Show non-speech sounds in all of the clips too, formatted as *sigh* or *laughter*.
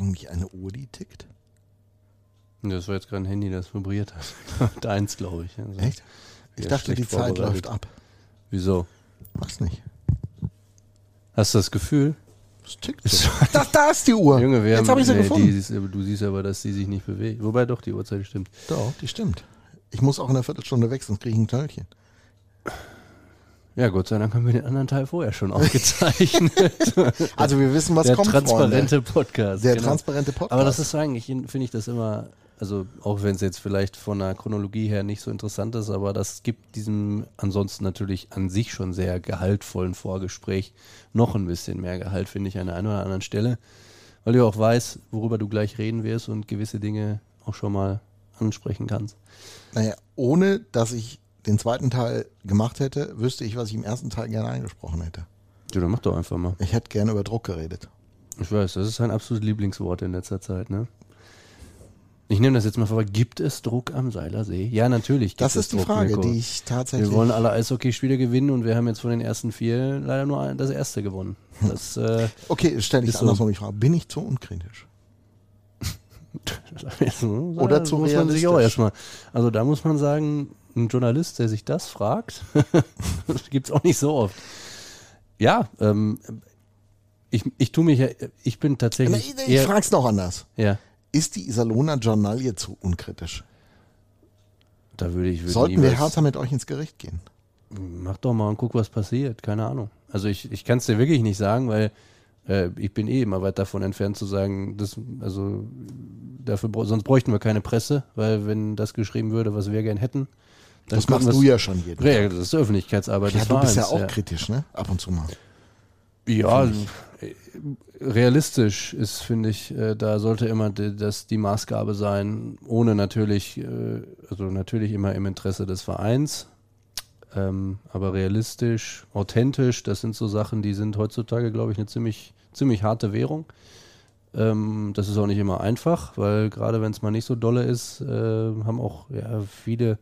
eigentlich eine Uhr, die tickt? Das war jetzt gerade ein Handy, das vibriert hat. *laughs* Deins, glaube ich. Also Echt? Ich dachte, die Zeit läuft ab. Wieso? Mach's nicht. Hast du das Gefühl? Es tickt so. da, da ist die Uhr. Junge, wir Jetzt habe ich sie nee, gefunden. Die, ist- du siehst aber, dass die sich nicht bewegt. Wobei doch, die Uhrzeit stimmt. Doch, die stimmt. Ich muss auch in einer Viertelstunde weg, sonst kriege ich ein Teilchen. Ja, Gott sei Dank haben wir den anderen Teil vorher schon *laughs* aufgezeichnet. *laughs* Also wir wissen, was Der kommt, transparente Freunde. Podcast. Der genau. transparente Podcast. Aber das ist eigentlich, finde ich das immer, also auch wenn es jetzt vielleicht von der Chronologie her nicht so interessant ist, aber das gibt diesem ansonsten natürlich an sich schon sehr gehaltvollen Vorgespräch noch ein bisschen mehr Gehalt, finde ich, an der einen oder anderen Stelle. Weil du auch weißt, worüber du gleich reden wirst und gewisse Dinge auch schon mal ansprechen kannst. Naja, ohne dass ich den zweiten Teil gemacht hätte, wüsste ich, was ich im ersten Teil gerne angesprochen hätte. Ja, dann mach doch einfach mal. Ich hätte gerne über Druck geredet. Ich weiß, das ist sein absolutes Lieblingswort in letzter Zeit, ne? Ich nehme das jetzt mal vor. Gibt es Druck am Seilersee? Ja, natürlich. Gibt Das es ist die Druck, Frage, Mirko. die ich tatsächlich. Wir wollen alle Eishockeyspiele gewinnen und wir haben jetzt von den ersten vier leider nur das erste gewonnen. Das, äh, okay, stelle ich Ist so. andersrum die Frage. Bin ich zu unkritisch? *laughs* Oder zu muss man sich auch erstmal. Also da muss man sagen, ein Journalist, der sich das fragt, *laughs* gibt es auch nicht so oft. Ja, ähm, ich, ich tue mich ja, ich bin tatsächlich Ich, ich frage es noch anders. ja, Ist die Iserlohner Journalie zu unkritisch? da würde ich würde Sollten wir härter mit euch ins Gericht gehen? Mach doch mal und guck, was passiert. Keine Ahnung. Also ich, ich kann es dir wirklich nicht sagen, weil äh, ich bin eh immer weit davon entfernt zu sagen, das, also dafür sonst bräuchten wir keine Presse, weil wenn das geschrieben würde, was wir gern hätten, dann Das machst du ja schon jeden Ja, das ist Öffentlichkeitsarbeit Ja, du bist ja Vereins, auch kritisch, ne? Ab und zu mal. Ja, realistisch ist, finde ich, äh, da sollte immer die, das die Maßgabe sein, ohne natürlich, äh, also natürlich immer im Interesse des Vereins, ähm, aber realistisch, authentisch, das sind so Sachen, die sind heutzutage, glaube ich, eine ziemlich, ziemlich harte Währung. Ähm, das ist auch nicht immer einfach, weil gerade wenn es mal nicht so dolle ist, äh, haben auch ja, viele,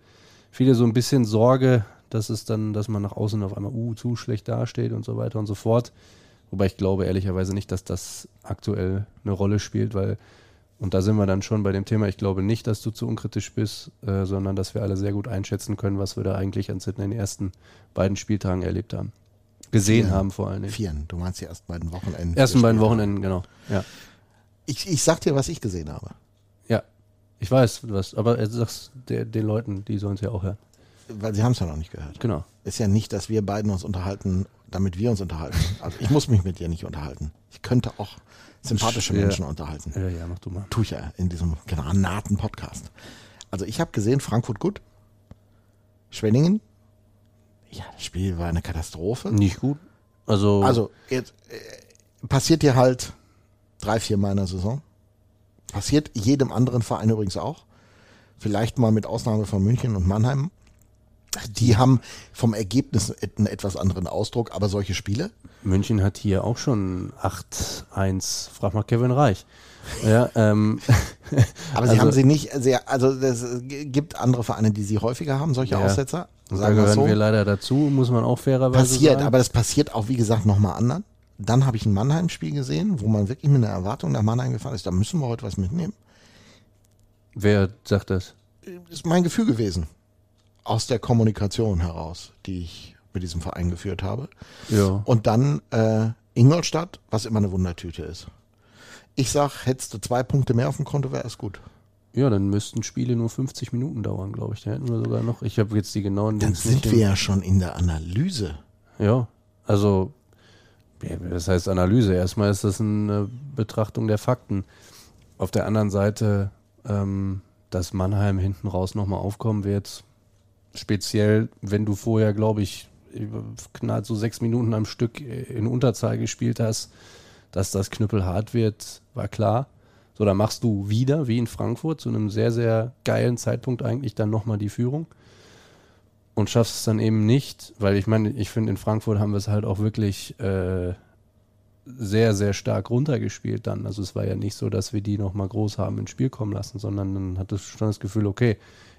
viele so ein bisschen Sorge, dass es dann, dass man nach außen auf einmal uh, zu schlecht dasteht und so weiter und so fort. Wobei ich glaube ehrlicherweise nicht, dass das aktuell eine Rolle spielt, weil, und da sind wir dann schon bei dem Thema, ich glaube nicht, dass du zu unkritisch bist, äh, sondern dass wir alle sehr gut einschätzen können, was wir da eigentlich an Sydney in den ersten beiden Spieltagen erlebt haben. Gesehen Vieren. haben vor allen Dingen. Vieren. Du meinst die ersten beiden Wochenenden. Ersten beiden. Wochenenden, genau. Ja. Ich, ich sag dir, was ich gesehen habe. Ich weiß, was, aber er sagst der, den Leuten, die sollen es ja auch hören. Weil sie haben es ja noch nicht gehört. Genau. Ist ja nicht, dass wir beiden uns unterhalten, damit wir uns unterhalten. Also ich muss mich mit dir nicht unterhalten. Ich könnte auch sympathische Ja. Menschen unterhalten. Ja, ja, mach du mal. Tue ich ja in diesem granaten Podcast. Also ich habe gesehen, Frankfurt gut. Schwenningen. Ja, das Spiel war eine Katastrophe. Nicht gut. Also, Also jetzt, äh, passiert dir halt drei, vier Mal in der Saison. Passiert jedem anderen Verein übrigens auch. Vielleicht mal mit Ausnahme von München und Mannheim. Die haben vom Ergebnis einen etwas anderen Ausdruck, aber solche Spiele. München hat hier auch schon 8-1. Frag mal Kevin Reich. Ja, ähm, *laughs* Aber sie Also- haben sie nicht sehr, also es gibt andere Vereine, die sie häufiger haben, solche Ja. Aussetzer. da Sagen wir gehören so. wir leider dazu, muss man auch fairerweise Passiert, sagen. aber das passiert auch, wie gesagt, nochmal anderen. Dann habe ich ein Mannheim-Spiel gesehen, wo man wirklich mit einer Erwartung nach Mannheim gefahren ist. Da müssen wir heute was mitnehmen. Wer sagt das? ist mein Gefühl gewesen. Aus der Kommunikation heraus, die ich mit diesem Verein geführt habe. Ja. Und dann äh, Ingolstadt, was immer eine Wundertüte ist. Ich sag, hättest du zwei Punkte mehr auf dem Konto, wäre es gut. Ja, dann müssten Spiele nur 50 Minuten dauern, glaube ich. Da hätten wir sogar noch. Ich habe jetzt die genauen Dann Dings sind wir ja schon in der Analyse. Ja, also, das heißt Analyse. Erstmal ist das eine Betrachtung der Fakten. Auf der anderen Seite, ähm, dass Mannheim hinten raus nochmal aufkommen wird, speziell, wenn du vorher, glaube ich, über nahezu sechs Minuten am Stück in Unterzahl gespielt hast, dass das knüppelhart wird, war klar. So, da machst du wieder, wie in Frankfurt, zu einem sehr, sehr geilen Zeitpunkt eigentlich dann nochmal die Führung und schaffst es dann eben nicht, weil ich meine, ich finde, in Frankfurt haben wir es halt auch wirklich äh, sehr, sehr stark runtergespielt dann. Also es war ja nicht so, dass wir die nochmal groß haben ins Spiel kommen lassen, sondern dann hattest du schon das Gefühl, okay,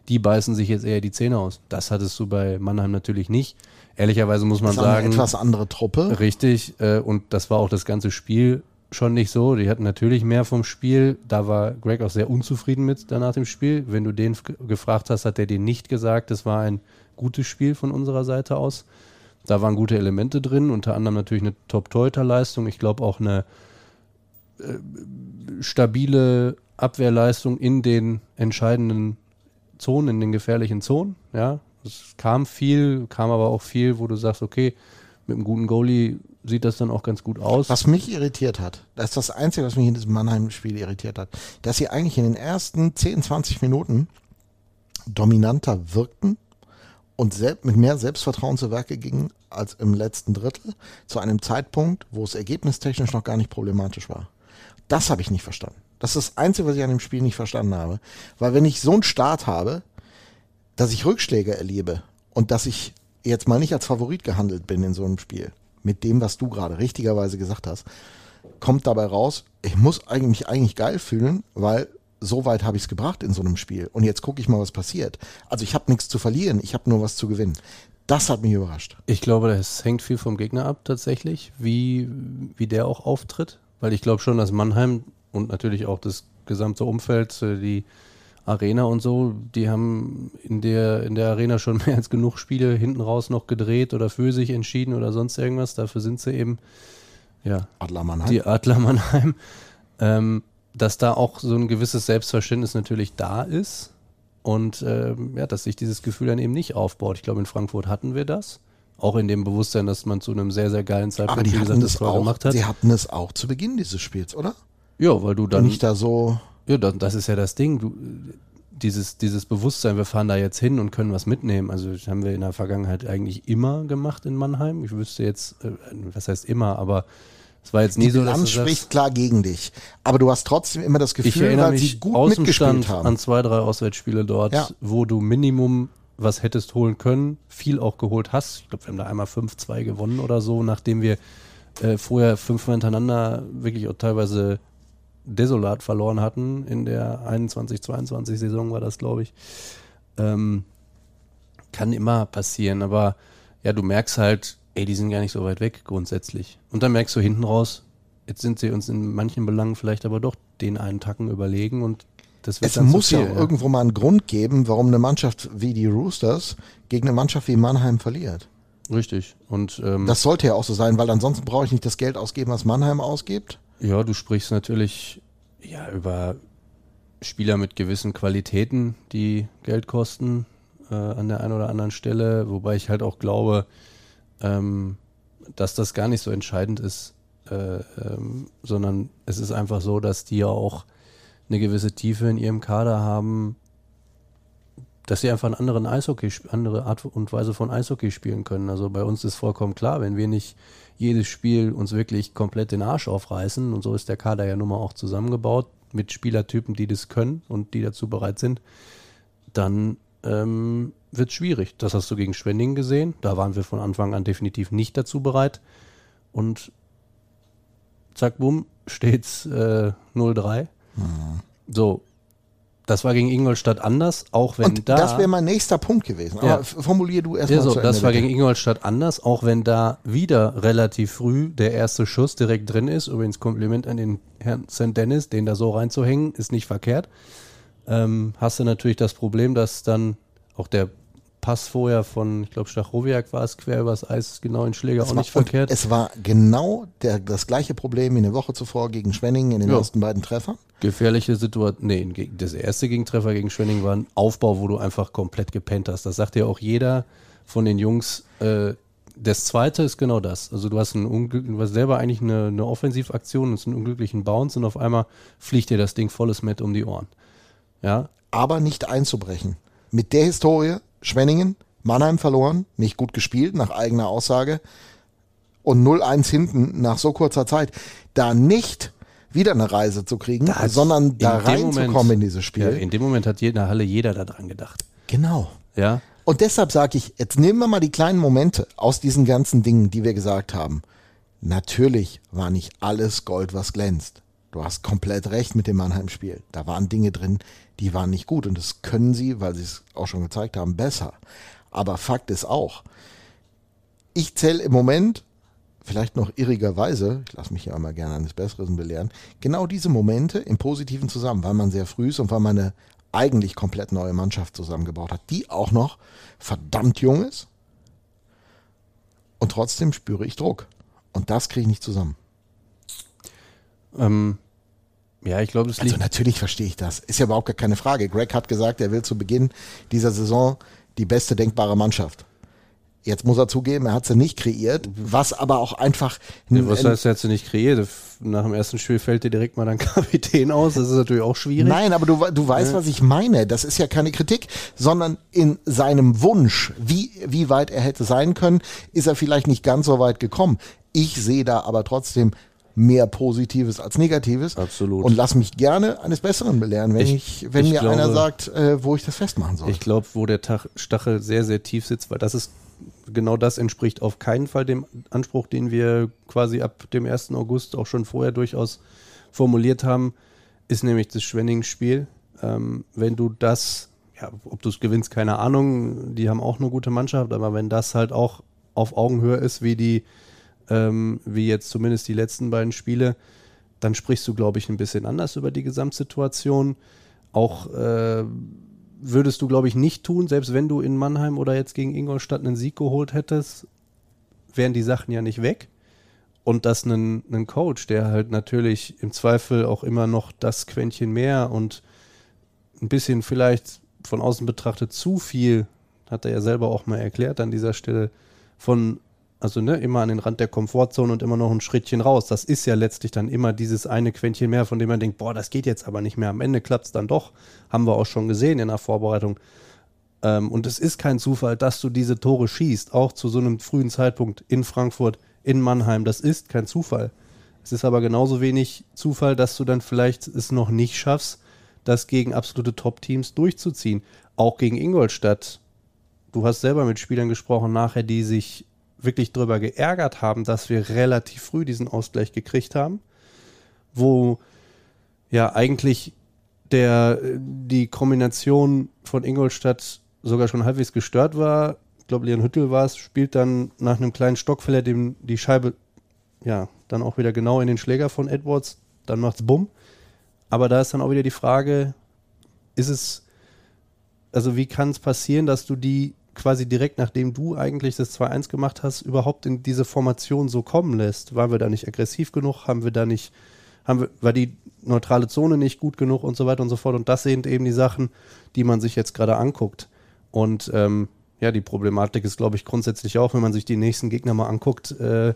die beißen sich jetzt eher die Zähne aus. Das hattest du bei Mannheim natürlich nicht. Ehrlicherweise muss man Das ist eine sagen, etwas andere Truppe. Richtig, äh, und das war auch das ganze Spiel schon nicht so. Die hatten natürlich mehr vom Spiel. Da war Greg auch sehr unzufrieden mit danach dem Spiel. Wenn du den gefragt hast, hat er dir nicht gesagt, es war ein gutes Spiel von unserer Seite aus. Da waren gute Elemente drin, unter anderem natürlich eine Top-Torhüter-Leistung. Ich glaube auch eine äh, stabile Abwehrleistung in den entscheidenden Zonen, in den gefährlichen Zonen. Ja, es kam viel, kam aber auch viel, wo du sagst, okay, mit einem guten Goalie sieht das dann auch ganz gut aus. Was mich irritiert hat, das ist das Einzige, was mich in diesem Mannheim-Spiel irritiert hat, dass sie eigentlich in den ersten 10, 20 Minuten dominanter wirkten und selbst, mit mehr Selbstvertrauen zu Werke gingen als im letzten Drittel, zu einem Zeitpunkt, wo es ergebnistechnisch noch gar nicht problematisch war. Das habe ich nicht verstanden. Das ist das Einzige, was ich an dem Spiel nicht verstanden habe. Weil wenn ich so einen Start habe, dass ich Rückschläge erlebe und dass ich jetzt mal nicht als Favorit gehandelt bin in so einem Spiel, mit dem, was du gerade richtigerweise gesagt hast, kommt dabei raus, ich muss eigentlich, mich eigentlich geil fühlen, weil so weit habe ich es gebracht in so einem Spiel. Und jetzt gucke ich mal, was passiert. Also ich habe nichts zu verlieren, ich habe nur was zu gewinnen. Das hat mich überrascht. Ich glaube, das hängt viel vom Gegner ab tatsächlich, wie, wie der auch auftritt. Weil ich glaube schon, dass Mannheim und natürlich auch das gesamte Umfeld, äh, die Arena und so, die haben in der, in der Arena schon *laughs* mehr als genug Spiele hinten raus noch gedreht oder für sich entschieden oder sonst irgendwas. Dafür sind sie eben ja, Adler Mannheim. die Adler Mannheim. Ähm, dass da auch so ein gewisses Selbstverständnis natürlich da ist und ähm, ja, dass sich dieses Gefühl dann eben nicht aufbaut. Ich glaube, in Frankfurt hatten wir das. Auch in dem Bewusstsein, dass man zu einem sehr, sehr geilen Zeitpunkt wie gesagt, das auch, gemacht hat. sie hatten es auch zu Beginn dieses Spiels, oder? Ja, weil du Dann dann. nicht da so. Ja, das, das ist ja das Ding. Du, dieses, dieses Bewusstsein, wir fahren da jetzt hin und können was mitnehmen. Also das haben wir in der Vergangenheit eigentlich immer gemacht in Mannheim. Ich wüsste jetzt, äh, was heißt immer, aber es war jetzt nie Die so, dass Bilanz sagst, spricht klar gegen dich. Aber du hast trotzdem immer das ich Gefühl, erinnere weil sie mich gut dem mitgespielt haben. an zwei, drei Auswärtsspiele dort, Ja. wo du Minimum was hättest holen können, viel auch geholt hast. Ich glaube, wir haben da einmal 5-2 gewonnen oder so, nachdem wir äh, vorher fünfmal hintereinander wirklich auch teilweise desolat verloren hatten. In der 21-22 Saison war das, glaube ich. Ähm, kann immer passieren, aber ja, du merkst halt, ey, die sind gar nicht so weit weg grundsätzlich. Und dann merkst du hinten raus, jetzt sind sie uns in manchen Belangen vielleicht aber doch den einen Tacken überlegen und das wird Es muss ja viel, auch irgendwo mal einen Grund geben, warum eine Mannschaft wie die Roosters gegen eine Mannschaft wie Mannheim verliert. Richtig. Und ähm, Das sollte ja auch so sein, weil ansonsten brauche ich nicht das Geld ausgeben, was Mannheim ausgibt. ja, du sprichst natürlich ja über Spieler mit gewissen Qualitäten, die Geld kosten äh, an der einen oder anderen Stelle, wobei ich halt auch glaube, ähm, dass das gar nicht so entscheidend ist, äh, ähm, sondern es ist einfach so, dass die ja auch eine gewisse Tiefe in ihrem Kader haben, dass sie einfach einen anderen Eishockey, andere Art und Weise von Eishockey spielen können. Also bei uns ist vollkommen klar, wenn wir nicht jedes Spiel uns wirklich komplett den Arsch aufreißen, und so ist der Kader ja nun mal auch zusammengebaut, mit Spielertypen, die das können und die dazu bereit sind, dann ähm, wird es schwierig. Das hast du gegen Schwenningen gesehen. Da waren wir von Anfang an definitiv nicht dazu bereit. Und zack, bumm, *laughs* steht's äh, 0-3. So, das war gegen Ingolstadt anders, auch wenn Und da. das wäre mein nächster Punkt gewesen. Aber Ja. formulier du erst ja, so, das Ende, war bitte. gegen Ingolstadt anders, auch wenn da wieder relativ früh der erste Schuss direkt drin ist. Übrigens Kompliment an den Herrn St. Dennis, den da so reinzuhängen, ist nicht verkehrt. Ähm, hast du natürlich das Problem, dass dann auch der Pass vorher von, ich glaube, Stachowiak war es, quer übers Eis, genau in Schläger, Es auch war, nicht verkehrt. Es war genau der, das gleiche Problem wie eine Woche zuvor gegen Schwenningen in den Ja. ersten beiden Treffern. Gefährliche Situation. Nee, das erste Gegentreffer gegen Schwenning war ein Aufbau, wo du einfach komplett gepennt hast. Das sagt ja auch jeder von den Jungs. Äh, das zweite ist genau das. Also du hast, ein Unglück, du hast selber eigentlich eine, eine Offensivaktion, und einen unglücklichen Bounce und auf einmal fliegt dir das Ding volles Met um die Ohren. Ja, aber nicht einzubrechen. Mit der Historie, Schwenningen, Mannheim verloren, nicht gut gespielt, nach eigener Aussage, und 0-1 hinten nach so kurzer Zeit, da nicht wieder eine Reise zu kriegen, Da sondern da reinzukommen in dieses Spiel. ja, in dem Moment hat in der Halle jeder daran gedacht. genau. Ja, Und deshalb sage ich, jetzt nehmen wir mal die kleinen Momente aus diesen ganzen Dingen, die wir gesagt haben. Natürlich war nicht alles Gold, was glänzt. Du hast komplett recht mit dem Mannheim-Spiel. Da waren Dinge drin, die waren nicht gut. Und das können sie, weil sie es auch schon gezeigt haben, besser. Aber Fakt ist auch, ich zähle im Moment vielleicht noch irrigerweise, ich lasse mich ja immer gerne eines Besseren belehren, genau diese Momente im Positiven zusammen, weil man sehr früh ist und weil man eine eigentlich komplett neue Mannschaft zusammengebaut hat, die auch noch verdammt jung ist. Und trotzdem spüre ich Druck. Und das kriege ich nicht zusammen. Ähm, ja, ich glaube, das liegt. Also natürlich verstehe ich das. Ist ja überhaupt gar keine Frage. Greg hat gesagt, er will zu Beginn dieser Saison die beste denkbare Mannschaft. Jetzt muss er zugeben, er hat sie nicht kreiert, was aber auch einfach. Ja, was heißt, er hat sie nicht kreiert? Nach dem ersten Spiel fällt dir direkt mal dein *laughs* Kapitän aus. Das ist natürlich auch schwierig. Nein, aber du, du weißt, ja. was ich meine. Das ist ja keine Kritik, sondern in seinem Wunsch, wie, wie weit er hätte sein können, ist er vielleicht nicht ganz so weit gekommen. Ich sehe da aber trotzdem mehr Positives als Negatives. Absolut. Und lass mich gerne eines Besseren belehren, wenn ich, ich wenn ich mir glaube, einer sagt, äh, wo ich das festmachen soll. Ich glaube, wo der Stachel sehr, sehr tief sitzt, weil das ist genau das entspricht auf keinen Fall dem Anspruch, den wir quasi ab dem 1. August auch schon vorher durchaus formuliert haben, ist nämlich das Schwenning-Spiel. Ähm, wenn du das, ja, ob du es gewinnst, keine Ahnung, die haben auch eine gute Mannschaft, aber wenn das halt auch auf Augenhöhe ist, wie die, ähm, wie jetzt zumindest die letzten beiden Spiele, dann sprichst du, glaube ich, ein bisschen anders über die Gesamtsituation. Auch äh, würdest du, glaube ich, nicht tun, selbst wenn du in Mannheim oder jetzt gegen Ingolstadt einen Sieg geholt hättest, wären die Sachen ja nicht weg. Und dass ein, ein Coach, der halt natürlich im Zweifel auch immer noch das Quäntchen mehr und ein bisschen vielleicht von außen betrachtet zu viel, hat er ja selber auch mal erklärt an dieser Stelle, von also ne, immer an den Rand der Komfortzone und immer noch ein Schrittchen raus. Das ist ja letztlich dann immer dieses eine Quäntchen mehr, von dem man denkt, boah, das geht jetzt aber nicht mehr. Am Ende klappt es dann doch. Haben wir auch schon gesehen in der Vorbereitung. Ähm, und es ist kein Zufall, dass du diese Tore schießt, auch zu so einem frühen Zeitpunkt in Frankfurt, in Mannheim. Das ist kein Zufall. Es ist aber genauso wenig Zufall, dass du dann vielleicht es noch nicht schaffst, das gegen absolute Top-Teams durchzuziehen. Auch gegen Ingolstadt. Du hast selber mit Spielern gesprochen nachher, die sich wirklich darüber geärgert haben, dass wir relativ früh diesen Ausgleich gekriegt haben, wo ja eigentlich der, die Kombination von Ingolstadt sogar schon halbwegs gestört war. Ich glaube, Leon Hüttel war es, spielt dann nach einem kleinen Stockfeller dem die Scheibe ja dann auch wieder genau in den Schläger von Edwards, dann macht's bumm. Aber da ist dann auch wieder die Frage, ist es, also wie kann es passieren, dass du die quasi direkt nachdem du eigentlich das 2-1 gemacht hast, überhaupt in diese Formation so kommen lässt. Waren wir da nicht aggressiv genug? Haben wir da nicht, haben wir, war die neutrale Zone nicht gut genug und so weiter und so fort? Und das sind eben die Sachen, die man sich jetzt gerade anguckt. Und ähm, ja, die Problematik ist, glaube ich, grundsätzlich auch, wenn man sich die nächsten Gegner mal anguckt, äh,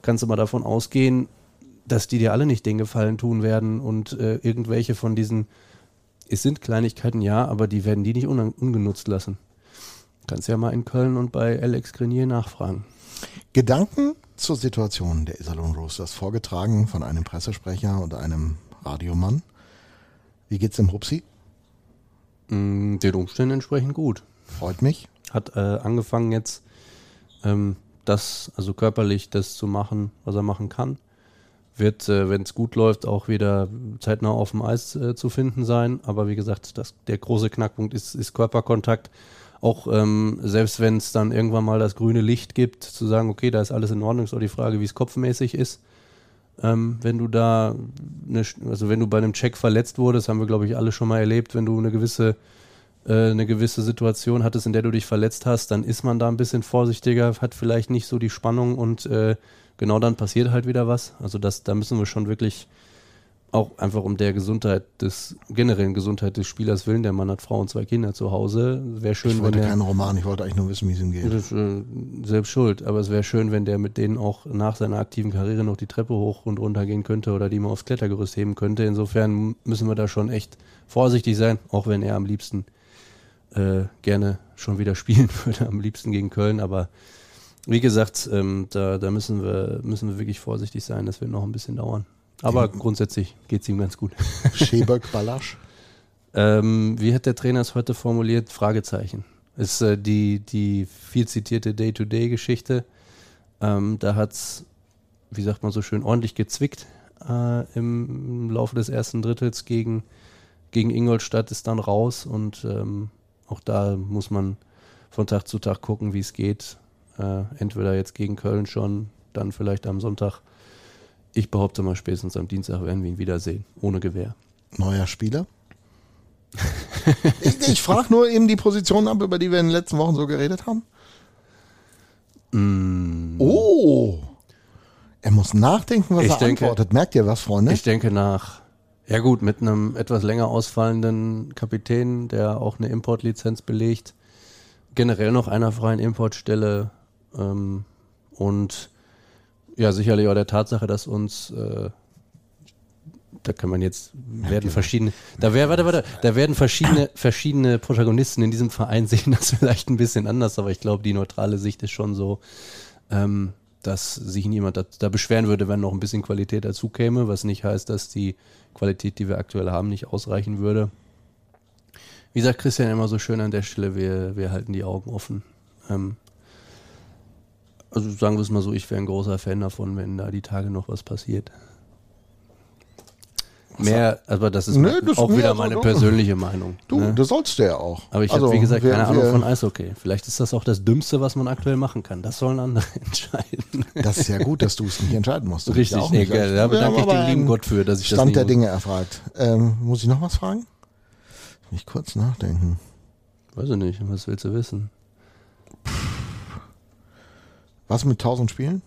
kannst du mal davon ausgehen, dass die dir alle nicht den Gefallen tun werden und äh, irgendwelche von diesen, es sind Kleinigkeiten, ja, aber die werden die nicht un ungenutzt lassen. Kannst ja mal in Köln und bei Alex Grenier nachfragen. Gedanken zur Situation der Iserlohn Roosters, vorgetragen von einem Pressesprecher und einem Radiomann. Wie geht's dem Hupsi? Mm, den Umständen entsprechend gut. Freut mich. Hat äh, angefangen jetzt ähm, das, also körperlich das zu machen, was er machen kann. Wird, äh, wenn es gut läuft, auch wieder zeitnah auf dem Eis äh, zu finden sein. Aber wie gesagt, das, der große Knackpunkt ist, ist Körperkontakt auch ähm, selbst wenn es dann irgendwann mal das grüne Licht gibt, zu sagen, okay, da ist alles in Ordnung, ist auch die Frage, wie es kopfmäßig ist. Ähm, wenn du da, eine, also wenn du bei einem Check verletzt wurdest, haben wir glaube ich alle schon mal erlebt, wenn du eine gewisse, äh, eine gewisse Situation hattest, in der du dich verletzt hast, dann ist man da ein bisschen vorsichtiger, hat vielleicht nicht so die Spannung und äh, genau dann passiert halt wieder was. Also das, da müssen wir schon wirklich auch einfach um der Gesundheit des, generellen Gesundheit des Spielers willen. Der Mann hat Frau und zwei Kinder zu Hause. Wäre schön, ich wollte wenn keinen Roman, ich wollte eigentlich nur wissen, wie es ihm geht. Das, äh, selbst schuld, aber es wäre schön, wenn der mit denen auch nach seiner aktiven Karriere noch die Treppe hoch und runter gehen könnte oder die mal aufs Klettergerüst heben könnte. Insofern müssen wir da schon echt vorsichtig sein, auch wenn er am liebsten äh, gerne schon wieder *laughs* spielen würde, am liebsten gegen Köln, aber wie gesagt, ähm, da, da müssen wir, müssen wir wirklich vorsichtig sein, das wird noch ein bisschen dauern. Aber grundsätzlich geht es ihm ganz gut. *laughs* Scheböck, Balasch? ähm, wie hat der Trainer es heute formuliert? Fragezeichen. Ist äh, die, die viel zitierte Day-to-Day-Geschichte. Ähm, da hat es, wie sagt man so schön, ordentlich gezwickt äh, im, im, Laufe des ersten Drittels gegen, gegen Ingolstadt, ist dann raus und ähm, auch da muss man von Tag zu Tag gucken, wie es geht. Äh, entweder jetzt gegen Köln schon dann vielleicht am Sonntag. Ich behaupte mal, spätestens am Dienstag werden wir ihn wiedersehen, ohne Gewehr. Neuer Spieler? ich ich frage nur eben die Position ab, über die wir in den letzten Wochen so geredet haben. Mm, Oh! Er muss nachdenken, was Ich er denke- antwortet. Merkt ihr was, Freunde? Ich denke nach, ja gut, mit einem etwas länger ausfallenden Kapitän, der auch eine Importlizenz belegt, generell noch einer freien Importstelle ähm, und ja sicherlich auch der Tatsache, dass uns äh, da kann man jetzt werden verschiedene da wär, warte warte da werden verschiedene verschiedene Protagonisten in diesem Verein *laughs* sehen das vielleicht ein bisschen anders aber ich glaube die neutrale Sicht ist schon so ähm, dass sich niemand da, da beschweren würde, wenn noch ein bisschen Qualität dazu käme, was nicht heißt, dass die Qualität, die wir aktuell haben, nicht ausreichen würde. Wie sagt Christian immer so schön an der Stelle, wir, wir halten die Augen offen. Ähm, also sagen wir es mal so, ich wäre ein großer Fan davon, wenn da die Tage noch was passiert. Mehr, aber das ist Nö, me- das- auch nee, wieder meine du- persönliche Meinung. du, ne? das sollst du ja auch. Aber ich Also, habe, wie gesagt, wir- keine Ahnung wir- von Eishockey. Vielleicht ist das auch das Dümmste, was man aktuell machen kann. Das sollen andere *laughs* entscheiden. Das ist ja gut, dass du es nicht entscheiden musst. Richtig, ja auch nee, nicht geil. Da bedanke ich den lieben Gott für, dass ich das Stand nicht der muss. Dinge erfragt. Ähm, muss ich noch was fragen? Mich kurz nachdenken. Weiß ich nicht, was willst du wissen? Was mit 1000 Spielen?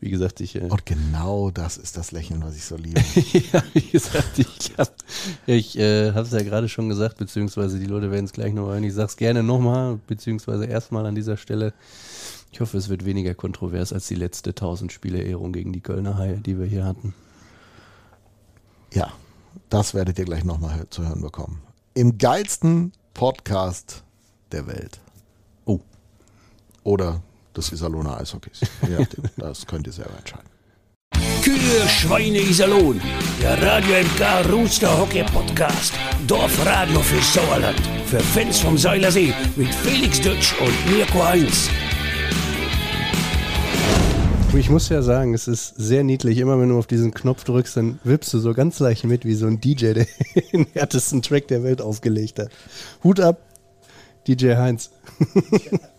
Wie gesagt, ich, äh, Und genau das ist das Lächeln, was ich so liebe. *laughs* ja, wie gesagt, ich habe ich, äh, hab's ja gerade schon gesagt, beziehungsweise die Leute werden es gleich noch hören. Ich sag's gerne nochmal, beziehungsweise erstmal an dieser Stelle. Ich hoffe, es wird weniger kontrovers als die letzte 1000 Spiele Ehrung gegen die Kölner Haie, die wir hier hatten. Ja, das werdet ihr gleich nochmal zu hören bekommen. Im geilsten Podcast der Welt. Oder des Iserlohner Eishockeys. Je nachdem, *laughs* das könnt ihr selber entscheiden. Kühe, Schweine, Iserlohn. Der Radio MK Rooster Hockey Podcast. Dorfradio für Sauerland. Für Fans vom Seilersee mit Felix Dutsch und Mirko Heinz. Ich muss ja sagen, es ist sehr niedlich. Immer wenn du auf diesen Knopf drückst, dann wippst du so ganz leicht mit wie so ein DJ, der *laughs* den härtesten Track der Welt aufgelegt hat. Hut ab, DJ Heinz. *laughs*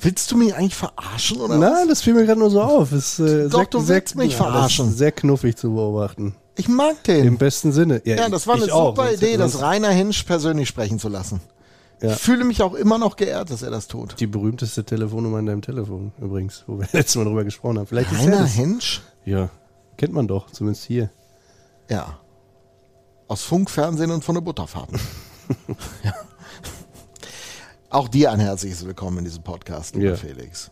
Willst du mich eigentlich verarschen oder Nein, was? das fiel mir gerade nur so auf. Ist, äh, Doch, du willst mich ja, das verarschen. ist sehr knuffig zu beobachten. Ich mag den. Im besten Sinne. ja, das war eine auch. super Idee, das Rainer Hinsch persönlich sprechen zu lassen. Ja. Ich fühle mich auch immer noch geehrt, dass er das tut. Die berühmteste Telefonnummer in deinem Telefon übrigens, wo wir *laughs* letztes Mal drüber gesprochen haben. Vielleicht ist Rainer er das. Hinsch? Ja, kennt man doch, zumindest hier. Ja. Aus Funk, Fernsehen und von der Butterfahrten. *laughs* *laughs* ja. Auch dir ein herzliches Willkommen in diesem Podcast, lieber Ja. Felix.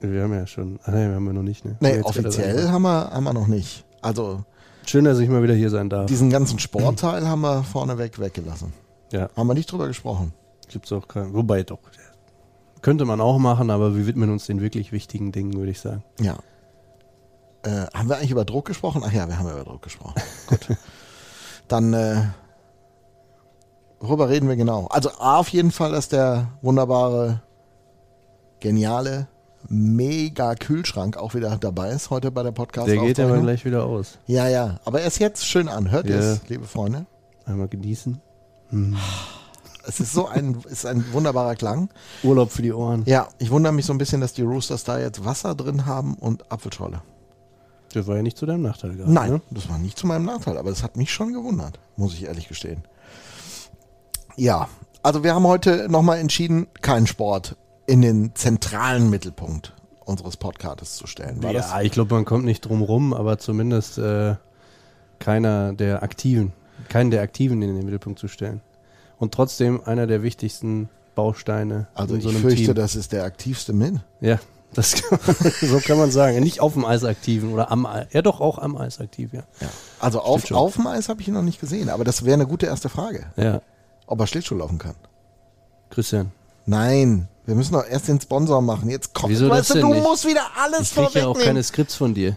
Wir haben ja schon, ah, nee, wir haben ja noch nicht, ne? Nee, offiziell sein. haben wir, haben wir noch nicht. Also Schön, dass ich mal wieder hier sein darf. diesen ganzen Sportteil haben wir vorneweg weggelassen. ja, Haben wir nicht drüber gesprochen. gibt's auch keinen. Wobei doch. Könnte man auch machen, aber wir widmen uns den wirklich wichtigen Dingen, würde ich sagen. Ja. Äh, haben wir eigentlich über Druck gesprochen? Ach ja, wir haben über Druck gesprochen. *laughs* Gut. Dann, äh, worüber reden wir genau? Also A, auf jeden Fall, dass der wunderbare, geniale, mega Kühlschrank auch wieder dabei ist heute bei der podcast Der geht aber gleich wieder aus. Ja, ja, aber er ist jetzt schön an. Hört ihr Ja. es, liebe Freunde? Einmal genießen. Es ist so ein, *laughs* ist ein wunderbarer Klang. Urlaub für die Ohren. Ja, ich wundere mich so ein bisschen, dass die Roosters da jetzt Wasser drin haben und Apfelschorle. Das war ja nicht zu deinem Nachteil gerade. Nein, Ne? das war nicht zu meinem Nachteil, aber es hat mich schon gewundert, muss ich ehrlich gestehen. Ja, also wir haben heute nochmal entschieden, keinen Sport in den zentralen Mittelpunkt unseres Podcasts zu stellen. War das? Ja, ich glaube, man kommt nicht drum rum, aber zumindest äh, keiner der Aktiven, keinen der Aktiven in den Mittelpunkt zu stellen. Und trotzdem einer der wichtigsten Bausteine Also in ich so einem fürchte, Team. das ist der aktivste mit. Ja, das kann *laughs* man, so kann man sagen. Nicht auf dem Eis aktiven oder am Eis. Ja, doch auch am Eis aktiv, ja. Ja. Also auf, auf dem Eis habe ich ihn noch nicht gesehen, aber das wäre eine gute erste Frage, Ja, ob er Schlittschuh laufen kann. Christian. Nein, wir müssen doch erst den Sponsor machen. Jetzt kommt, Wieso das weißt du, denn du nicht? musst wieder alles Ich kriege ja auch vorwegnehmen. keine Skripts von dir.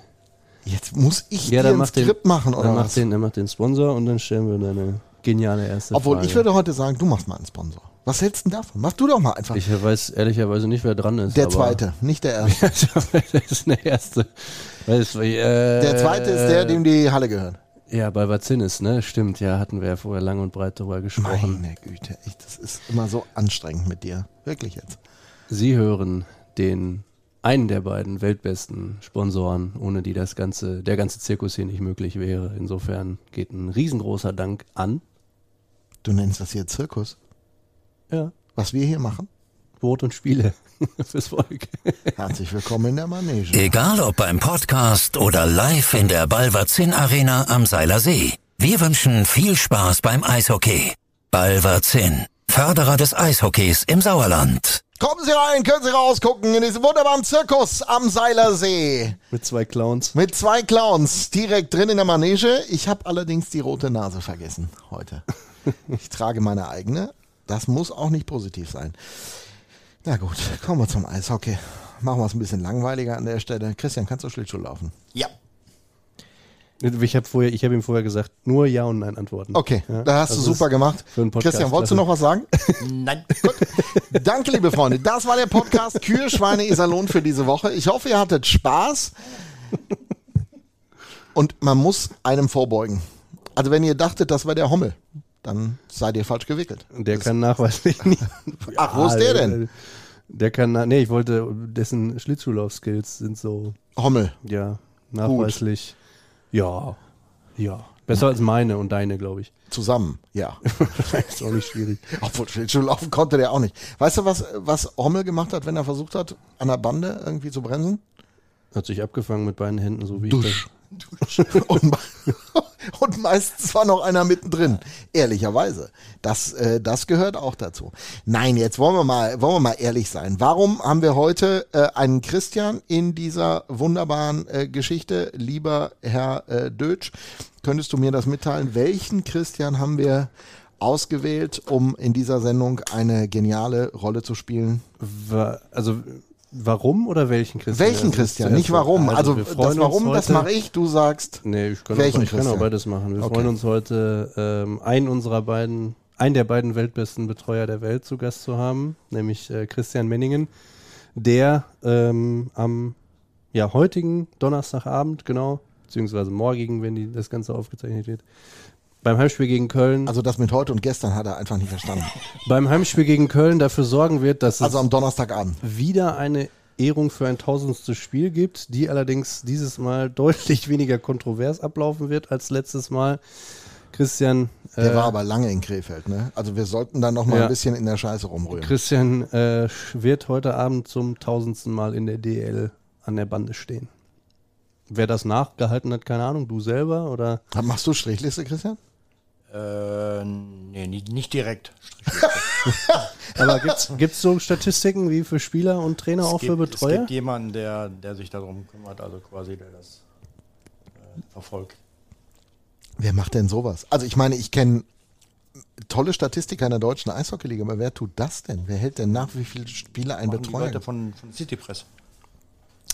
Jetzt muss ich Ja, dir dann ein mach den, Skript machen oder dann mach was? den, dann mach den Sponsor und dann stellen wir deine geniale erste Obwohl, Frage. ich würde heute sagen, du machst mal einen Sponsor. Was hältst du denn davon? Mach du doch mal einfach. Ich weiß ehrlicherweise nicht, wer dran ist. der zweite, nicht der *laughs* erste. das ist der erste. Weiß, äh, Der zweite ist der, dem die Halle gehört. Ja, bei Vazinis, ne? Stimmt, ja, hatten wir ja vorher lang und breit darüber gesprochen. Meine Güte, echt, das ist immer so anstrengend mit dir. Wirklich jetzt. Sie hören den einen der beiden weltbesten Sponsoren, ohne die das ganze, der ganze Zirkus hier nicht möglich wäre. Insofern geht ein riesengroßer Dank an. Du nennst das hier Zirkus. Ja. Was wir hier machen? Brot und Spiele *laughs* fürs Volk. Herzlich willkommen in der Manege. Egal ob beim Podcast oder live in der Balverzin Arena am Seiler See. Wir wünschen viel Spaß beim Eishockey. Balverzin, Förderer des Eishockeys im Sauerland. Kommen Sie rein, können Sie rausgucken in diesem wunderbaren Zirkus am Seilersee. Mit zwei Clowns. Mit zwei Clowns direkt drin in der Manege. Ich habe allerdings die rote Nase vergessen heute. *laughs* Ich trage meine eigene. Das muss auch nicht positiv sein. Na gut, kommen wir zum Eishockey. Machen wir es ein bisschen langweiliger an der Stelle. Christian, kannst du Schlittschuh laufen? Ja. Ich habe vorher, ich habe ihm vorher gesagt, nur Ja und Nein antworten. Okay, Ja, da hast also du super gemacht. für einen Podcast Christian, wolltest du klasse. noch was sagen? Nein. *laughs* Danke, liebe Freunde. Das war der Podcast Kühe, Schweine, Iserlohn für diese Woche. Ich hoffe, ihr hattet Spaß. Und man muss einem vorbeugen. Also wenn ihr dachtet, das war der Hommel, dann seid ihr falsch gewickelt. Der kann nachweislich *laughs* nicht. Ach, wo ist der denn? Der kann, nee, ich wollte, dessen Schlittschuhlauf-Skills sind so, Hommel. ja, nachweislich. Ja, ja. Besser als meine und deine, glaube ich. Zusammen, ja. *laughs* ist auch nicht schwierig. Obwohl Schlittschuh laufen konnte der auch nicht. Weißt du, was, was Hommel gemacht hat, wenn er versucht hat, an der Bande irgendwie zu bremsen? Hat sich abgefangen mit beiden Händen, so wie Dusch. ich und, *laughs* me- *laughs* und meistens war noch einer mittendrin. Ehrlicherweise. Das, äh, das gehört auch dazu. Nein, jetzt wollen wir mal, wollen wir mal ehrlich sein. Warum haben wir heute äh, einen Christian in dieser wunderbaren äh, Geschichte? Lieber Herr äh, Dötsch, könntest du mir das mitteilen? Welchen Christian haben wir ausgewählt, um in dieser Sendung eine geniale Rolle zu spielen? Also, warum oder welchen Christian? Welchen Also, Christian? Nicht warum. Also, wir das Warum, das mache ich. Du sagst. Nee, ich kann, Welchen auch, ich kann auch beides machen. Wir Okay. freuen uns heute, ähm, einen unserer beiden, einen der beiden weltbesten Betreuer der Welt zu Gast zu haben, nämlich äh, Christian Menningen, der ähm, am ja, heutigen Donnerstagabend, genau, beziehungsweise morgigen, wenn die, das Ganze aufgezeichnet wird, beim Heimspiel gegen Köln, Also das mit heute und gestern hat er einfach nicht verstanden. *laughs* beim Heimspiel gegen Köln dafür sorgen wird, dass es Also am Donnerstagabend. wieder eine Ehrung für ein tausendstes Spiel gibt, die allerdings dieses Mal *laughs* deutlich weniger kontrovers ablaufen wird als letztes Mal. Christian, Der äh, war aber lange in Krefeld, ne? Also wir sollten da noch mal Ja. ein bisschen in der Scheiße rumrühren. Christian äh, wird heute Abend zum tausendsten Mal in der DL an der Bande stehen. Wer das nachgehalten hat, keine Ahnung, du selber oder? Machst du Strichliste, Christian? Äh, nee, nicht, nicht direkt. *laughs* Aber gibt's gibt's so Statistiken wie für Spieler und Trainer auch es, für gibt, es Betreuer? gibt jemanden, der, der sich darum kümmert, also quasi der das äh, verfolgt. Wer macht denn sowas? Also ich meine, ich kenne tolle Statistiker in der deutschen Eishockeyliga, aber wer tut das denn? Wer hält denn nach, wie viele Spieler ein Machen die Betreuer? Leute von, von City Press.